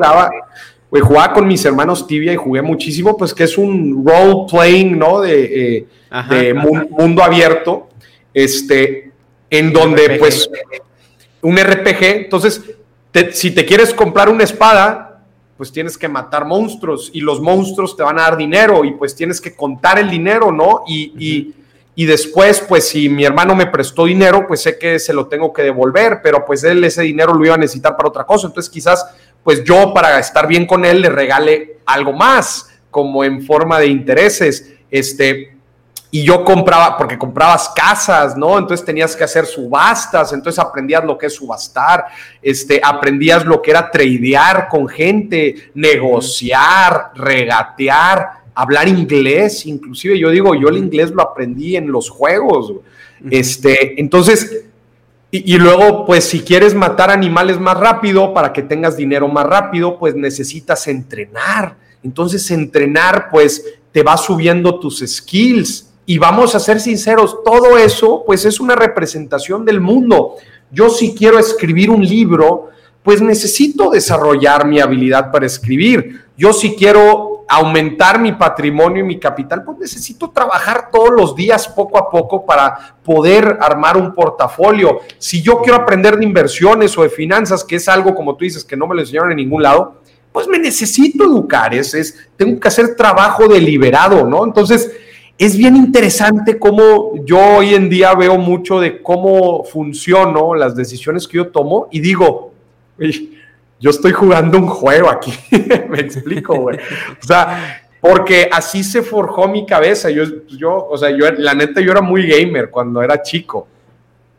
Jugaba, jugaba con mis hermanos Tibia y jugué muchísimo, pues que es un role playing, ¿no? De, eh, de mundo abierto, este, en donde pues un RPG, entonces si te quieres comprar una espada, pues tienes que matar monstruos y los monstruos te van a dar dinero y pues tienes que contar el dinero, ¿no? Y, y, después, pues si mi hermano me prestó dinero, pues sé que se lo tengo que devolver, pero pues él ese dinero lo iba a necesitar para otra cosa, entonces quizás pues yo para estar bien con él le regale algo más, como en forma de intereses, este, y yo compraba, porque comprabas casas, ¿no? Entonces tenías que hacer subastas, entonces aprendías lo que es subastar, este, aprendías lo que era tradear con gente, negociar, regatear, hablar inglés, inclusive yo digo, yo el inglés lo aprendí en los juegos, este, entonces y, luego, pues si quieres matar animales más rápido para que tengas dinero más rápido, pues necesitas entrenar. Entonces, entrenar, pues te va subiendo tus skills. Y vamos a ser sinceros, todo eso, pues es una representación del mundo. Yo si quiero escribir un libro, pues necesito desarrollar mi habilidad para escribir. Yo si quiero aumentar mi patrimonio y mi capital, pues necesito trabajar todos los días poco a poco para poder armar un portafolio. Si yo quiero aprender de inversiones o de finanzas, que es algo como tú dices que no me lo enseñaron en ningún lado, pues me necesito educar, es, tengo que hacer trabajo deliberado, ¿no? Entonces, es bien interesante cómo yo hoy en día veo mucho de cómo funciono, las decisiones que yo tomo y digo, yo estoy jugando un juego aquí, me explico, güey. O sea, porque así se forjó mi cabeza. Yo, yo, o sea, yo, la neta, yo era muy gamer cuando era chico.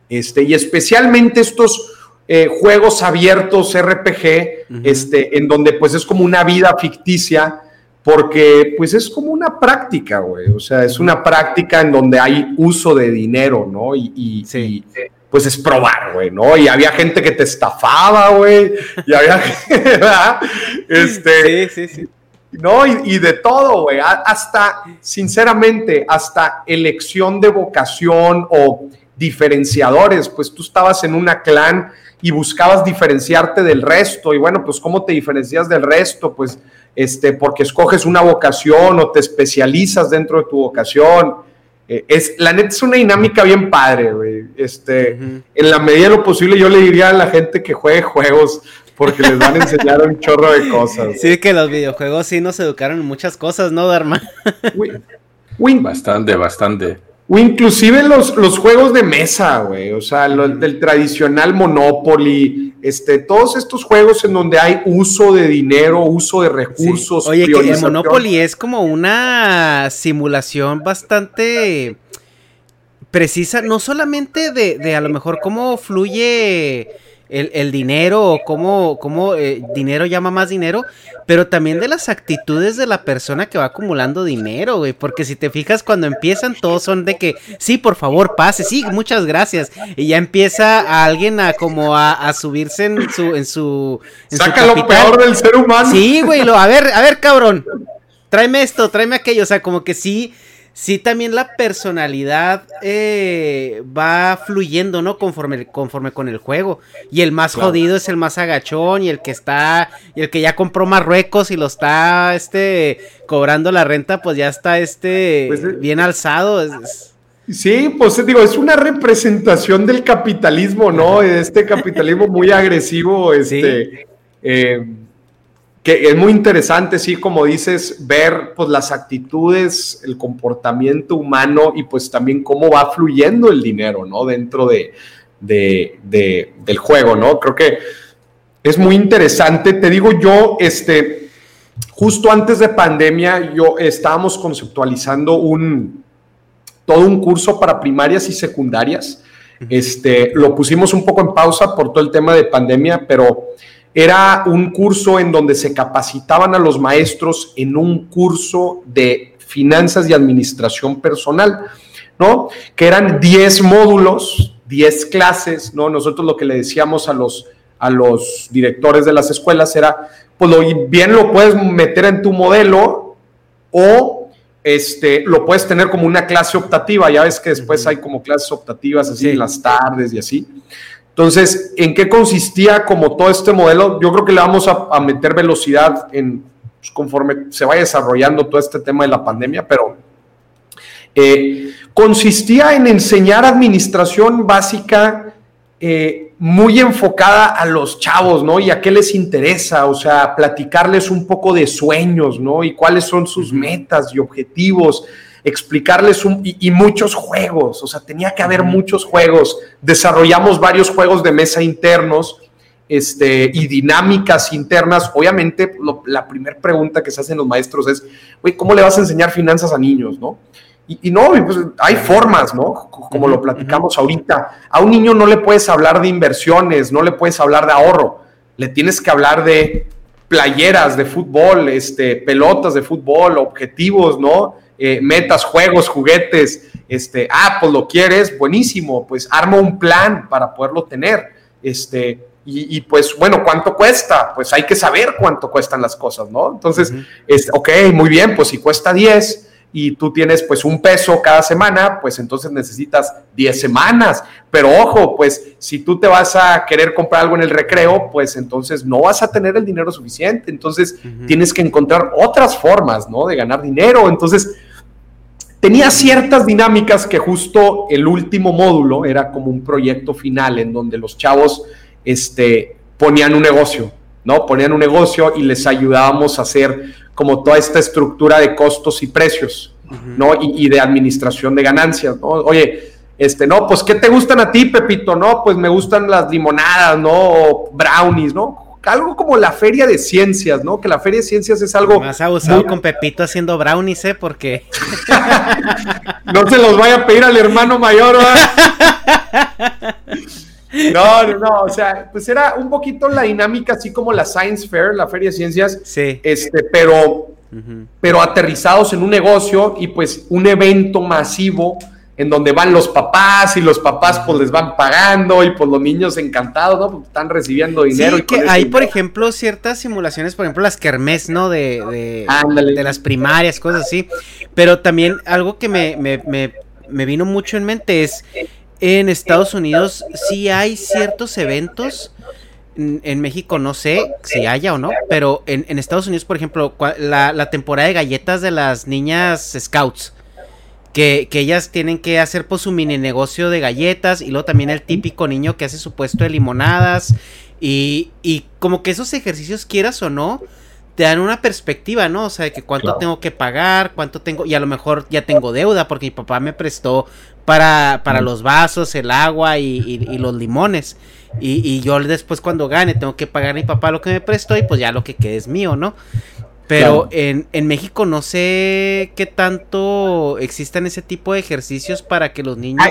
Este, y especialmente estos eh, juegos abiertos RPG, este, en donde pues es como una vida ficticia, porque pues es como una práctica, güey. O sea, es una práctica en donde hay uso de dinero, ¿no? Y, y, y pues es probar, güey, ¿no? Y había gente que te estafaba, güey, y había, ¿verdad? Este, sí, sí, sí. No, y, de todo, güey, hasta, sinceramente, hasta elección de vocación o diferenciadores, pues tú estabas en una clan y buscabas diferenciarte del resto, y bueno, pues ¿cómo te diferencias del resto? Pues, este, porque escoges una vocación o te especializas dentro de tu vocación, eh, es, la neta es una dinámica bien padre, güey. Este, En la medida de lo posible, yo le diría a la gente que juegue juegos porque les van a enseñar un chorro de cosas. Sí, que los videojuegos sí nos educaron en muchas cosas, ¿no, Dharma? bastante, bastante. O inclusive los, los juegos de mesa, güey. O sea, del tradicional Monopoly, este, todos estos juegos en donde hay uso de dinero, uso de recursos. Oye, que el Monopoly es como una simulación bastante precisa, no solamente de, de a lo mejor cómo fluye el, dinero o cómo, cómo eh, dinero llama más dinero, pero también de las actitudes de la persona que va acumulando dinero, güey. Porque si te fijas, cuando empiezan, todos son de que, sí, por favor, pase, sí, muchas gracias. Y ya empieza a alguien a como a, subirse en su, en su. Saca lo peor del ser humano. Sí, güey, lo, a ver, a ver, cabrón. Tráeme esto, tráeme aquello. O sea, como que sí sí también la personalidad eh, va fluyendo, ¿no? Conforme, conforme con el juego. Y el más jodido es el más agachón y el que está, y el que ya compró Marruecos y lo está, este, cobrando la renta, pues ya está, este, pues, eh, bien alzado. Sí, pues digo, es una representación del capitalismo, ¿no? Este capitalismo muy agresivo, este... Eh, que es muy interesante, sí, como dices, ver pues las actitudes, el comportamiento humano y pues también cómo va fluyendo el dinero, ¿no? Dentro de, del juego, ¿no? Creo que es muy interesante. Te digo yo, este, justo antes de pandemia, yo estábamos conceptualizando un, todo un curso para primarias y secundarias. Este, lo pusimos un poco en pausa por todo el tema de pandemia, pero era un curso en donde se capacitaban a los maestros en un curso de finanzas y administración personal, ¿no? Que eran 10 módulos, 10 clases, ¿no? Nosotros lo que le decíamos a los, a los directores de las escuelas era, pues lo, bien lo puedes meter en tu modelo o este, lo puedes tener como una clase optativa, ya ves que después hay como clases optativas así en las tardes y así. Entonces, ¿en qué consistía como todo este modelo? Yo creo que le vamos a, meter velocidad en, pues, conforme se vaya desarrollando todo este tema de la pandemia, pero eh, consistía en enseñar administración básica eh, muy enfocada a los chavos, ¿no? Y a qué les interesa, o sea, platicarles un poco de sueños, ¿no? Y cuáles son sus metas y objetivos explicarles un, y, muchos juegos, o sea, tenía que haber muchos juegos. Desarrollamos varios juegos de mesa internos este, y dinámicas internas. Obviamente, la primera pregunta que se hacen los maestros es, güey, ¿cómo le vas a enseñar finanzas a niños, no? Y, no, pues hay formas, ¿no? Como lo platicamos ahorita. A un niño no le puedes hablar de inversiones, no le puedes hablar de ahorro, le tienes que hablar de playeras de fútbol, este, pelotas de fútbol, objetivos, ¿no? Eh, metas, juegos, juguetes. este, ah, pues lo quieres, buenísimo, pues arma un plan para poderlo tener, este, y, pues bueno, ¿cuánto cuesta? Pues hay que saber cuánto cuestan las cosas, ¿no? Entonces, es, ok, muy bien, pues si cuesta 10 y tú tienes pues un peso cada semana, pues entonces necesitas 10 semanas. Pero ojo, pues si tú te vas a querer comprar algo en el recreo, pues entonces no vas a tener el dinero suficiente. Entonces tienes que encontrar otras formas, ¿no? De ganar dinero. Entonces, tenía ciertas dinámicas que justo el último módulo era como un proyecto final en donde los chavos este, ponían un negocio, ¿no? Ponían un negocio y les ayudábamos a hacer como toda esta estructura de costos y precios, ¿no? Y, de administración de ganancias, ¿no? Oye, este, no, pues, ¿qué te gustan a ti, Pepito? No, pues me gustan las limonadas, ¿no? O brownies, ¿no? Algo como la feria de ciencias, ¿no? Que la feria de ciencias es algo... Más abusado con Pepito haciendo brownies, ¿eh? Porque... no se los vaya a pedir al hermano mayor, No, no, no, o sea, pues era un poquito la dinámica así como la Science Fair, la Feria de Ciencias, sí. este, pero, pero aterrizados en un negocio y pues un evento masivo en donde van los papás y los papás pues les van pagando y pues los niños encantados, ¿no? Porque están recibiendo dinero. Sí, y que hay, por ejemplo, ciertas simulaciones, por ejemplo, las kermés, ¿no? De, de, de, las primarias, cosas así. Pero también algo que me, me, me, me vino mucho en mente es en Estados Unidos sí hay ciertos eventos. En México no sé si haya o no, pero en, Estados Unidos, por ejemplo, la, temporada de galletas de las niñas scouts, que, ellas tienen que hacer pues su mini negocio de galletas y luego también el típico niño que hace su puesto de limonadas y, y como que esos ejercicios quieras o no, te dan una perspectiva, ¿no? O sea, de que cuánto tengo que pagar, cuánto tengo, y a lo mejor ya tengo deuda porque mi papá me prestó para, para los vasos, el agua y, los limones. Y, yo después cuando gane tengo que pagar a mi papá lo que me prestó y pues ya lo que quede es mío, ¿no? Pero en, en, México no sé qué tanto existan ese tipo de ejercicios para que los niños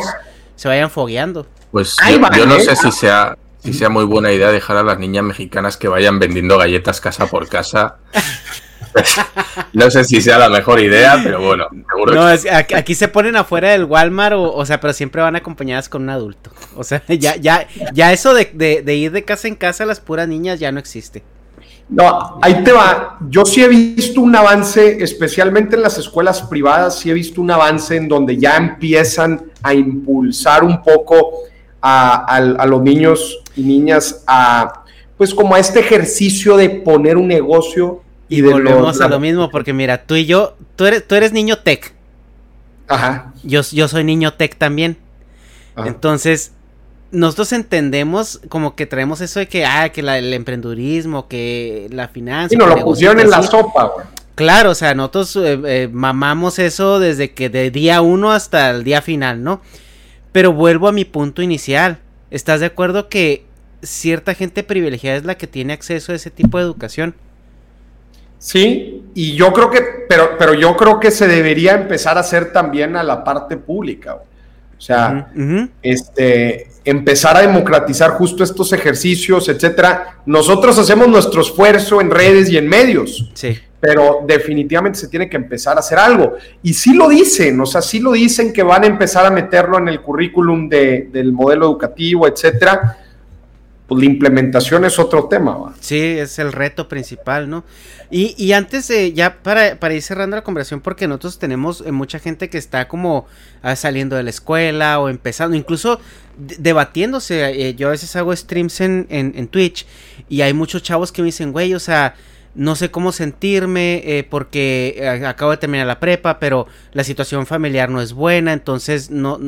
se vayan fogueando. Pues yo, no sé si sea, si sea muy buena idea dejar a las niñas mexicanas que vayan vendiendo galletas casa por casa. no sé si sea la mejor idea, pero bueno, seguro no, es, aquí, se ponen afuera del Walmart, o, sea, pero siempre van acompañadas con un adulto. O sea, ya, ya, ya eso de, ir de casa en casa a las puras niñas ya no existe. No, ahí te va. Yo sí he visto un avance, especialmente en las escuelas privadas, sí he visto un avance en donde ya empiezan a impulsar un poco a, a los niños y niñas a, pues como a este ejercicio de poner un negocio y, volvemos a lo mismo, porque mira, tú y yo, tú eres, tú eres niño tech. Ajá. Yo, yo soy niño tech también. Entonces, nosotros entendemos como que traemos eso de que, ah, que el emprendurismo, que la finanza. Y nos lo pusieron en la sopa, güey. Claro, o sea, nosotros eh, eh, mamamos eso desde que de día uno hasta el día final, ¿no? Pero vuelvo a mi punto inicial. ¿Estás de acuerdo que cierta gente privilegiada es la que tiene acceso a ese tipo de educación? Sí, y yo creo que, pero, pero yo creo que se debería empezar a hacer también a la parte pública. O sea, este, empezar a democratizar justo estos ejercicios, etcétera. Nosotros hacemos nuestro esfuerzo en redes y en medios. Sí. Pero definitivamente se tiene que empezar a hacer algo. Y sí lo dicen, o sea, sí lo dicen que van a empezar a meterlo en el currículum del modelo educativo, etcétera pues la implementación es otro tema. Sí, es el reto principal, ¿no? Y, y antes de, ya para, para, ir cerrando la conversación, porque nosotros tenemos eh, mucha gente que está como ah, saliendo de la escuela o empezando, incluso debatiéndose. Eh, yo a veces hago streams en, en, en Twitch y hay muchos chavos que me dicen, güey, o sea, no sé cómo sentirme eh, porque eh, acabo de terminar la prepa, pero la situación familiar no es buena, entonces no,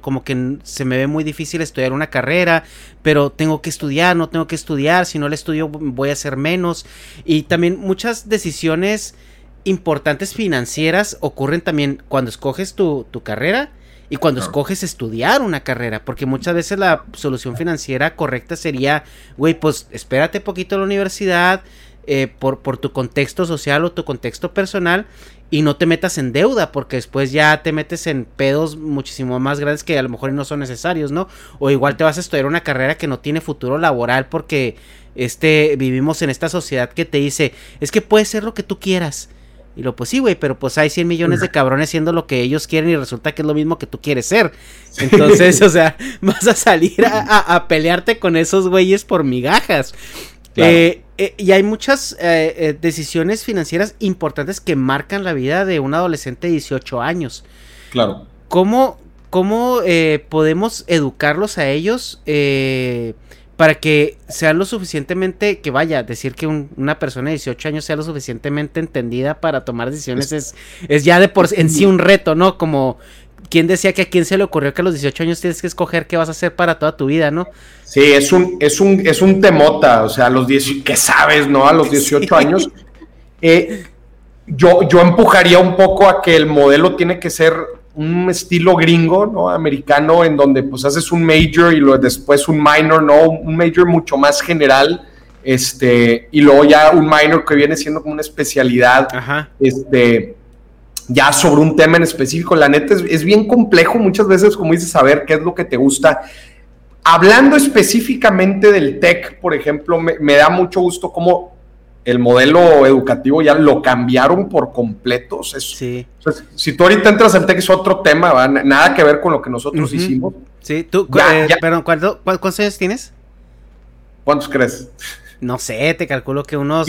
como que se me ve muy difícil estudiar una carrera, pero tengo que estudiar, no tengo que estudiar, si no le estudio voy a hacer menos. Y también muchas decisiones importantes financieras ocurren también cuando escoges tu, tu carrera y cuando escoges estudiar una carrera, porque muchas veces la solución financiera correcta sería, güey, pues espérate poquito a la universidad, eh, por, por tu contexto social o tu contexto personal y no te metas en deuda porque después ya te metes en pedos muchísimo más grandes que a lo mejor no son necesarios, ¿no? O igual te vas a estudiar una carrera que no tiene futuro laboral porque este vivimos en esta sociedad que te dice, es que puedes ser lo que tú quieras, Y lo pues sí, güey, pero pues hay 100 millones de cabrones haciendo lo que ellos quieren y resulta que es lo mismo que tú quieres ser. Entonces, o sea, vas a salir a, pelearte con esos güeyes por migajas. Eh, eh, y hay muchas eh, decisiones financieras importantes que marcan la vida de un adolescente de 18 años. Claro. ¿Cómo, cómo podemos educarlos a ellos? Eh, para que sea lo suficientemente, que vaya, decir que una persona de 18 años sea lo suficientemente entendida para tomar decisiones es, es ya de por en sí un reto, ¿no? Como quien decía que a quién se le ocurrió que a los 18 años tienes que escoger qué vas a hacer para toda tu vida, ¿no? Sí, es un, es un, es un temota, o sea, a los 10, que sabes, ¿no? A los 18 años. Eh, yo, yo empujaría un poco a que el modelo tiene que ser un estilo gringo, ¿no? Americano, en donde pues haces un major y después un minor, ¿no? Un major mucho más general, este, y luego ya un minor que viene siendo como una especialidad, este, ya sobre un tema en específico. La neta es, bien complejo muchas veces, como dices, saber qué es lo que te gusta. Hablando específicamente del tech, por ejemplo, me, me da mucho gusto cómo el modelo educativo ya lo cambiaron por completos. sí. si tú ahorita entras al TEC es otro tema, nada que ver con lo que nosotros hicimos. Sí, tú, eh, perdón, ¿cuántos años tienes? ¿Cuántos crees? No sé, te calculo que unos...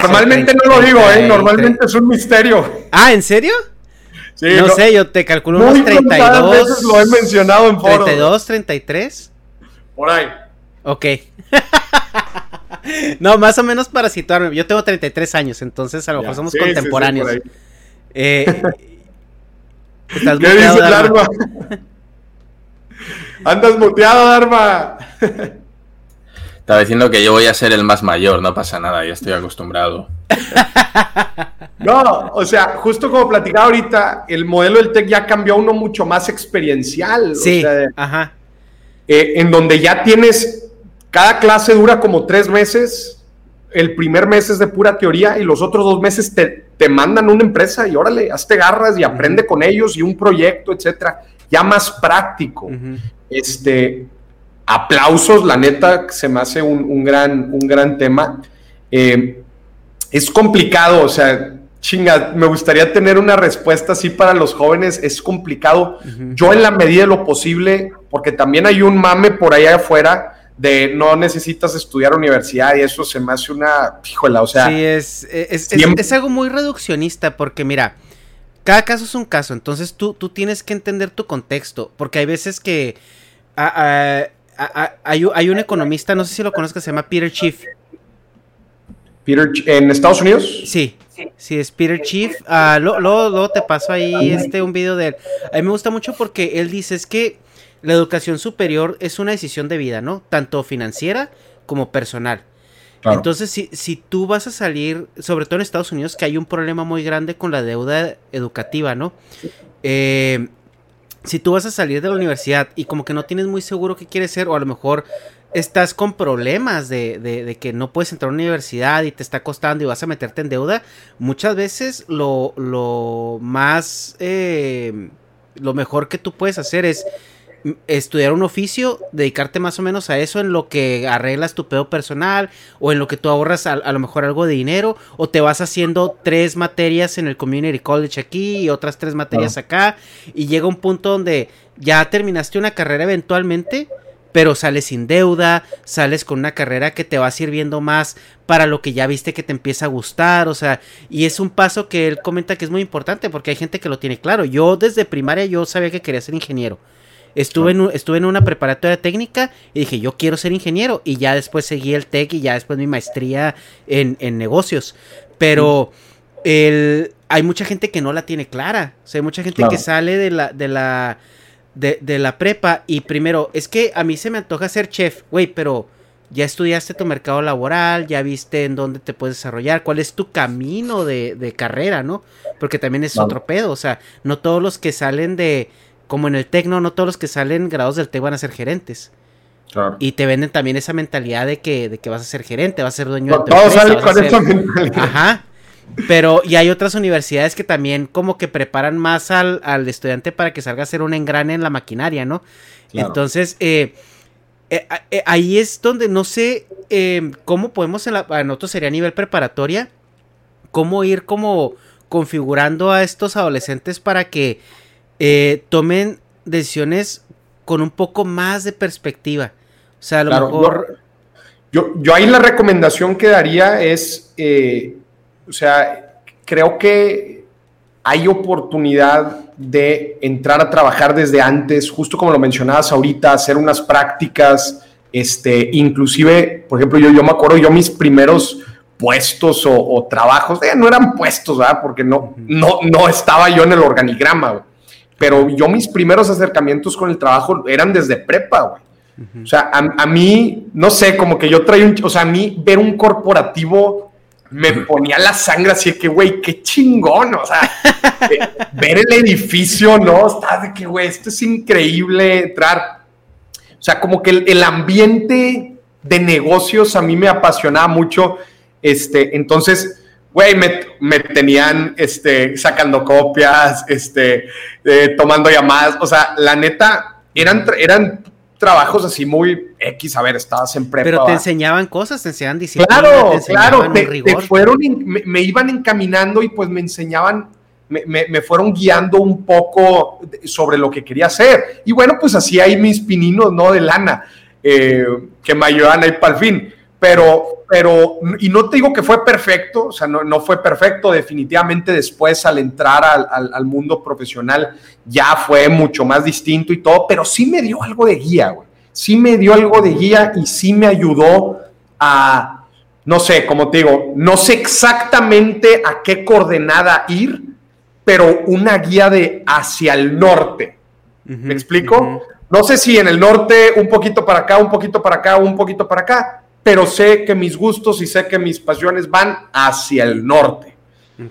Normalmente no lo digo, ¿eh? Normalmente es un misterio. Ah, ¿en serio? Sí, no, sé, yo te calculo unos 32. veces lo he mencionado en foro. 32, 33. Por ahí. Ok. no, más o menos para situarme. Yo tengo 33 años, entonces a lo mejor somos contemporáneos. eh, ¿Estás ¿Qué dices, Dharma? Andas muteado, Dharma. Estaba diciendo que yo voy a ser el más mayor, no pasa nada, ya estoy acostumbrado. No, o sea, justo como platicaba ahorita, el modelo del TEC ya cambió a uno mucho más experiencial. Sí, ajá. Eh, en donde ya tienes, cada clase dura como tres meses, el primer mes es de pura teoría y los otros dos meses te, te mandan una empresa y órale, hazte garras y aprende con ellos y un proyecto, etcétera, ya más práctico. Este, aplausos, la neta, se me hace un, gran, un gran tema. Eh, es complicado, o sea, chinga, me gustaría tener una respuesta así para los jóvenes, es complicado. Yo en la medida de lo posible, porque también hay un mame por allá afuera de no necesitas estudiar universidad y eso se me hace una, híjola, o sea. Sí, es, es, algo muy reduccionista porque mira, cada caso es un caso, entonces tú, tú tienes que entender tu contexto, porque hay veces que hay, un economista, no sé si lo conozcas, se llama Peter Chief. Peter, ¿En Estados Unidos? Sí, sí, es Peter Chief. Ah, luego, te paso ahí este, un video de él. A mí me gusta mucho porque él dice es que la educación superior es una decisión de vida, ¿no? Tanto financiera como personal. Entonces, si, si tú vas a salir, sobre todo en Estados Unidos, que hay un problema muy grande con la deuda educativa, ¿no? Eh, si tú vas a salir de la universidad y como que no tienes muy seguro qué quieres ser, o a lo mejor estás con problemas de, de, que no puedes entrar a una universidad y te está costando y vas a meterte en deuda, muchas veces lo, lo más, eh, lo mejor que tú puedes hacer es estudiar un oficio, dedicarte más o menos a eso en lo que arreglas tu pedo personal o en lo que tú ahorras a, lo mejor algo de dinero o te vas haciendo tres materias en el Community College aquí y otras tres materias acá y llega un punto donde ya terminaste una carrera eventualmente pero sales sin deuda, sales con una carrera que te va sirviendo más para lo que ya viste que te empieza a gustar, o sea, y es un paso que él comenta que es muy importante porque hay gente que lo tiene claro. Yo desde primaria yo sabía que quería ser ingeniero. Estuve, en, estuve en una preparatoria técnica y dije, yo quiero ser ingeniero. Y ya después seguí el TEC y ya después mi maestría en, negocios. Pero el, hay mucha gente que no la tiene clara. O sea, hay mucha gente que sale de la, de la de, la prepa y primero, es que a mí se me antoja ser chef, güey, pero ya estudiaste tu mercado laboral, ya viste en dónde te puedes desarrollar, cuál es tu camino de, carrera, ¿no? Porque también es otro pedo, o sea, no todos los que salen de, como en el tecno, no todos los que salen grados del TEC van a ser gerentes. Claro. Y te venden también esa mentalidad de que, de que vas a ser gerente, vas a ser dueño de tu Todos salen con esa mentalidad. Ajá. Pero, y hay otras universidades que también como que preparan más al, estudiante para que salga a ser un engrane en la maquinaria, ¿no? Entonces, eh, eh, eh, ahí es donde no sé cómo podemos, en la, nosotros sería a nivel preparatoria, cómo ir como configurando a estos adolescentes para que tomen decisiones con un poco más de perspectiva. O sea, a lo mejor... Yo, yo, ahí la recomendación que daría es o sea, creo que hay oportunidad de entrar a trabajar desde antes, justo como lo mencionabas ahorita, hacer unas prácticas, este, inclusive, por ejemplo, yo, yo me acuerdo, yo mis primeros puestos o, trabajos, eh, no eran puestos, ¿verdad? Porque no, no, no estaba yo en el organigrama, pero yo mis primeros acercamientos con el trabajo eran desde prepa, güey. O sea, a, a, mí, no sé, como que yo traía un, o sea, a mí ver un corporativo me ponía la sangre así de que, güey, qué chingón, o sea, ver el edificio, ¿no? Está de que, güey, esto es increíble entrar. O sea, como que el, ambiente de negocios a mí me apasionaba mucho, este, entonces, güey, me, tenían, este, sacando copias, este, eh, tomando llamadas, o sea, la neta, eran, eran trabajos así muy X, a ver, estabas en prepa. Pero te enseñaban cosas, te enseñaban disciplina. Claro, claro, te, fueron, me, iban encaminando y pues me enseñaban, me, fueron guiando un poco sobre lo que quería hacer. Y bueno, pues así hay mis pininos, ¿no? De lana, eh, que me ayudan ahí para el fin. Pero, pero, y no te digo que fue perfecto, o sea, no, no fue perfecto, definitivamente después al entrar al, al, mundo profesional ya fue mucho más distinto y todo, pero sí me dio algo de guía, güey. Sí me dio algo de guía y sí me ayudó a, no sé, como te digo, no sé exactamente a qué coordenada ir, pero una guía de hacia el norte. ¿Me explico? No sé si en el norte un poquito para acá, un poquito para acá, un poquito para acá, pero sé que mis gustos y sé que mis pasiones van hacia el norte.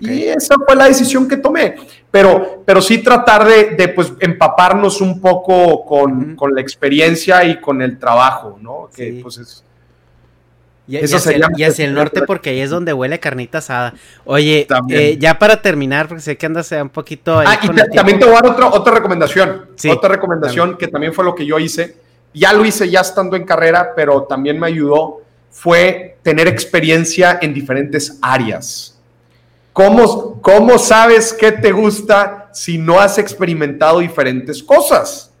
Y esa fue la decisión que tomé. Pero, pero sí tratar de, pues, empaparnos un poco con, la experiencia y con el trabajo, ¿no? Que pues es, y, hacia, el norte porque ahí es donde huele carnita asada. Oye, eh, ya para terminar, porque sé que andas un poquito... ah, y también te voy a dar otra recomendación. otra recomendación que también fue lo que yo hice. Ya lo hice ya estando en carrera, pero también me ayudó fue tener experiencia en diferentes áreas. ¿Cómo, cómo sabes qué te gusta si no has experimentado diferentes cosas?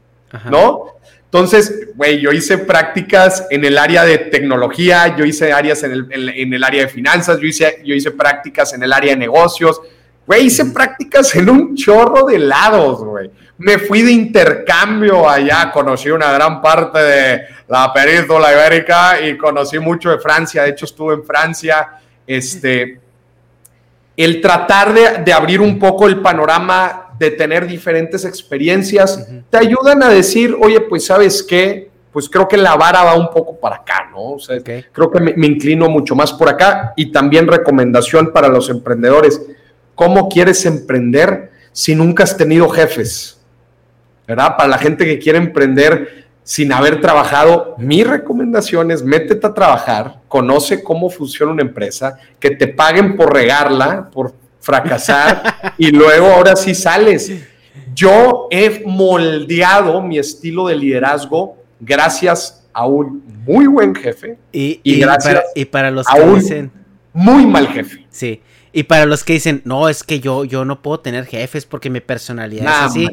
¿No? Entonces, güey, yo hice prácticas en el área de tecnología, yo hice áreas en el, en el área de finanzas, yo hice, yo hice prácticas en el área de negocios, Güey, hice prácticas en un chorro de lados, güey. Me fui de intercambio allá, conocí una gran parte de la península ibérica y conocí mucho de Francia. De hecho, estuve en Francia. Este, el tratar de, abrir un poco el panorama, de tener diferentes experiencias, te ayudan a decir, oye, pues sabes qué, pues creo que la vara va un poco para acá, ¿no? O sea, creo que me inclino mucho más por acá y también recomendación para los emprendedores ¿Cómo quieres emprender si nunca has tenido jefes? ¿Verdad? Para la gente que quiere emprender, sin haber trabajado. Mi recomendación es métete a trabajar, conoce cómo funciona una empresa, que te paguen por regarla, por fracasar y luego ahora sí sales. Yo he moldeado mi estilo de liderazgo gracias a un muy buen jefe Y, y y gracias para, y para los a que un dicen, muy mal jefe. sí, y para los que dicen, no, es que yo, yo no puedo tener jefes porque mi personalidad Nah, es así.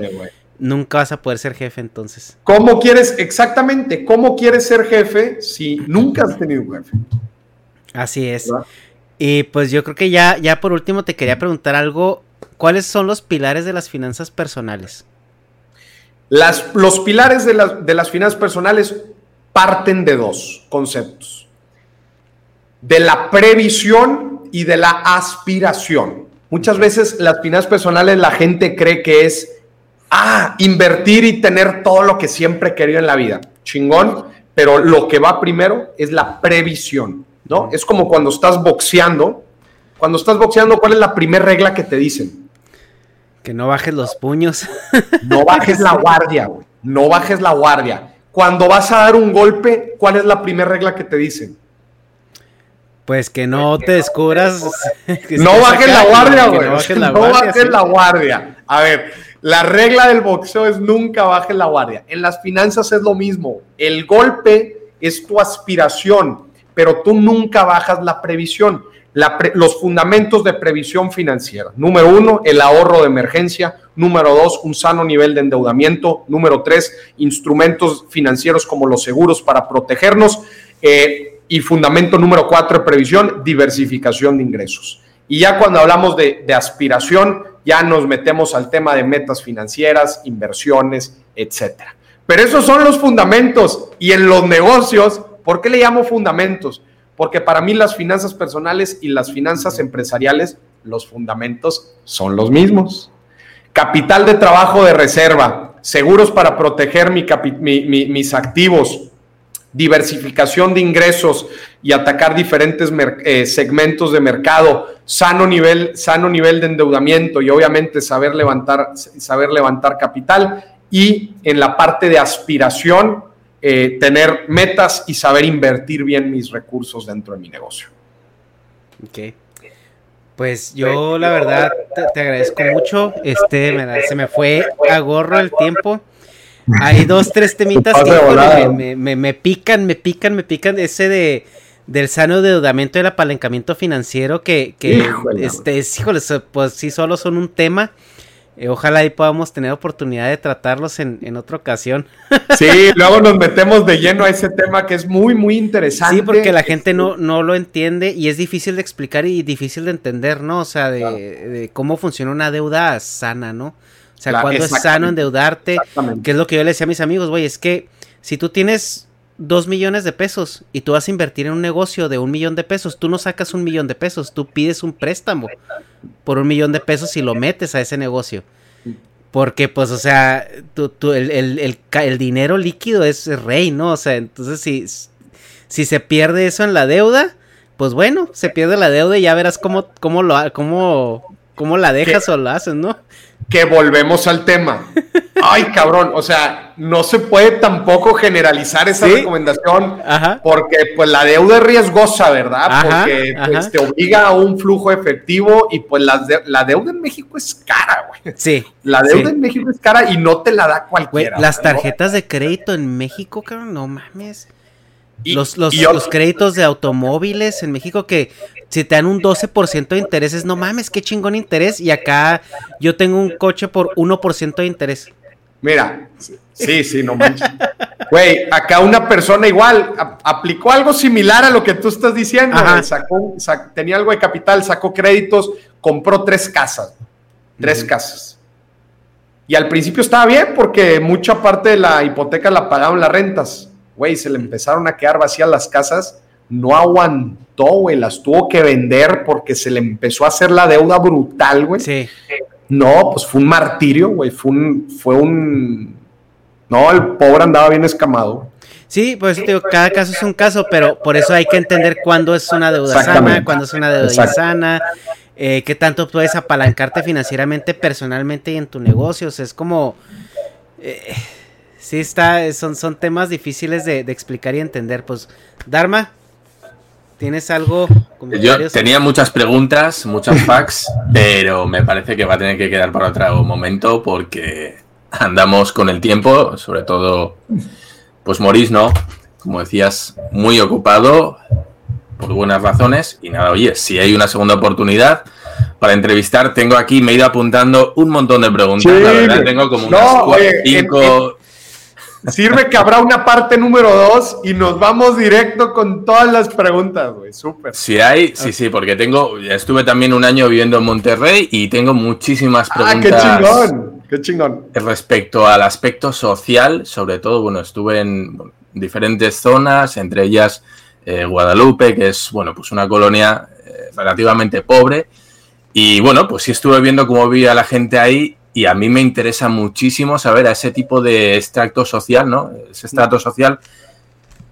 Nunca vas a poder ser jefe entonces. ¿Cómo quieres, exactamente, cómo quieres ser jefe si nunca has tenido un jefe? Así es. ¿verdad? Y pues yo creo que ya, ya por último te quería preguntar algo. ¿Cuáles son los pilares de las finanzas personales? Las, los pilares de, de las finanzas personales parten de dos conceptos. De la previsión y de la aspiración. Muchas veces las finanzas personales la gente cree que es, ah, invertir y tener todo lo que siempre he querido en la vida. Chingón, pero lo que va primero es la previsión, ¿no? Es como cuando estás boxeando. Cuando estás boxeando, ¿cuál es la primera regla que te dicen? Que no bajes los puños. No bajes la guardia, güey. No bajes la guardia. Cuando vas a dar un golpe, ¿cuál es la primera regla que te dicen? Pues que no te descubras. que No bajes la guardia, güey. No bajes la No guardia. bajes sí. la guardia. A ver, la regla del boxeo es nunca bajes la guardia. En las finanzas es lo mismo. El golpe es tu aspiración, pero tú nunca bajas la previsión. La pre- los fundamentos de previsión financiera. Número uno, el ahorro de emergencia. Número dos, un sano nivel de endeudamiento. Número tres, instrumentos financieros como los seguros para protegernos. Eh, y fundamento número cuatro de previsión, diversificación de ingresos. Y ya cuando hablamos de, aspiración, ya nos metemos al tema de metas financieras, inversiones, etcétera. Pero esos son los fundamentos. Y en los negocios, ¿por qué le llamo fundamentos? Porque para mí las finanzas personales y las finanzas empresariales, los fundamentos son los mismos. Capital de trabajo de reserva, seguros para proteger mi- mis activos, diversificación de ingresos y atacar diferentes eh, segmentos de mercado, sano nivel, sano nivel de endeudamiento y obviamente saber levantar, saber levantar capital y en la parte de aspiración, eh, tener metas y saber invertir bien mis recursos dentro de mi negocio. Ok. Pues yo la verdad te, te agradezco mucho. Este, me se me fue a gorro el tiempo. Hay dos, tres temitas que híjole, me, me- me pican, me pican, me pican. Ese de del sano endeudamiento y el apalancamiento financiero que, que Híjole, este, es- híjole, pues sí solo son un tema. Eh, ojalá ahí podamos tener oportunidad de tratarlos en, en otra ocasión. Sí, luego nos metemos de lleno a ese tema que es muy, muy interesante. Sí, porque la gente no, no lo entiende y es difícil de explicar y difícil de entender, ¿no? O sea, de, de cómo funciona una deuda sana, ¿no? O sea, Claro, cuando es sano endeudarte, que es lo que yo le decía a mis amigos, güey, es que si tú tienes dos millones de pesos y tú vas a invertir en un negocio de un millón de pesos, tú no sacas un millón de pesos, tú pides un préstamo por un millón de pesos y lo metes a ese negocio. Porque, pues, o sea, tú- tú- el, el- el el dinero líquido es rey, ¿no? O sea, entonces si, si se pierde eso en la deuda, pues bueno, se pierde la deuda y ya verás cómo, cómo, lo, cómo, cómo la dejas o la haces, ¿no? Que volvemos al tema. Ay, cabrón, o sea, no se puede tampoco generalizar esa Sí. recomendación Ajá. porque pues la deuda es riesgosa, ¿verdad? Ajá, porque pues, ajá. te obliga a un flujo efectivo y pues las de- la deuda en México es cara, güey. Sí. La deuda sí. en México es cara y no te la da Güey, cualquiera. las ¿no? tarjetas de crédito en México, cabrón, no mames. Y- los, los, y yo- los créditos de automóviles en México que si te dan un 12% de intereses, no mames, qué chingón interés. Y acá yo tengo un coche por 1% de interés. Mira, sí, sí, no manches. Güey, acá una persona igual a- aplicó algo similar a lo que tú estás diciendo. Sacó, sac- tenía algo de capital, sacó créditos, compró tres casas. Tres casas. Y al principio estaba bien porque mucha parte de la hipoteca la pagaban las rentas. Güey, se le empezaron a quedar vacías las casas. No aguantó, güey. Las tuvo que vender porque se le empezó a hacer la deuda brutal, güey. Sí. No, pues fue un martirio, güey. Fue un, fue un. No, el pobre andaba bien escamado. Sí, por eso te digo, cada caso es un caso, pero por eso hay que entender cuándo es una deuda sana, cuándo es una deuda insana, eh, qué tanto puedes apalancarte financieramente, personalmente y en tu negocio. O sea, es como. eh, Sí, está, son, son temas difíciles de, de explicar y entender. Pues, Dharma, ¿tienes algo? Yo tenía muchas preguntas, muchas facts, pero me parece que va a tener que quedar para otro momento porque andamos con el tiempo, sobre todo, pues Morís, ¿no? Como decías, muy ocupado por buenas razones. Y nada, oye, si hay una segunda oportunidad para entrevistar, tengo aquí, me he ido apuntando un montón de preguntas. Sí, la verdad, tengo como No, unas cua- oye, en- cinco. Sirve que habrá una parte número dos y nos vamos directo con todas las preguntas, güey. Súper. Si hay, sí, sí, porque tengo, estuve también un año viviendo en Monterrey y tengo muchísimas Ah, qué preguntas. chingón. Qué chingón. Respecto al aspecto social, sobre todo, bueno, estuve en diferentes zonas, entre ellas eh, Guadalupe, que es, bueno, pues una colonia eh, relativamente pobre. Y bueno, pues sí estuve viendo cómo vivía la gente ahí y a mí me interesa muchísimo saber a ese tipo de extracto social, ¿no? Ese estrato social,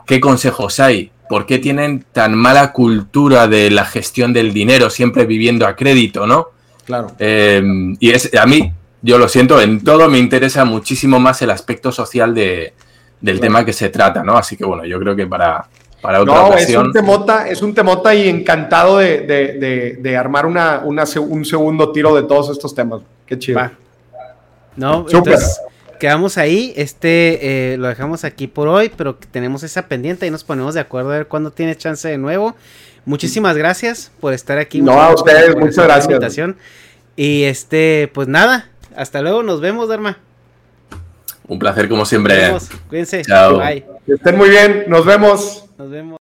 ¿qué consejos hay? ¿Por qué tienen tan mala cultura de la gestión del dinero, siempre viviendo a crédito, ¿no? Claro. Eh, y es, a mí, yo lo siento, en todo me interesa muchísimo más el aspecto social de, del tema que se trata, ¿no? Así que bueno, yo creo que para, para otra No, es ocasión. un temota, es un temota y encantado de, de- de- de armar una, una un segundo tiro de todos estos temas. Qué chido. Va. No, Súper. entonces quedamos ahí. Este eh, lo dejamos aquí por hoy, pero que tenemos esa pendiente y nos ponemos de acuerdo a ver cuándo tiene chance de nuevo. Muchísimas gracias por estar aquí. No, a ustedes, muchas gracias. invitación. Y este, pues nada, hasta luego, nos vemos, Dharma. Un placer como Nos siempre. vemos, Cuídense. Chao. Bye. Que estén muy bien. Nos vemos. Nos vemos.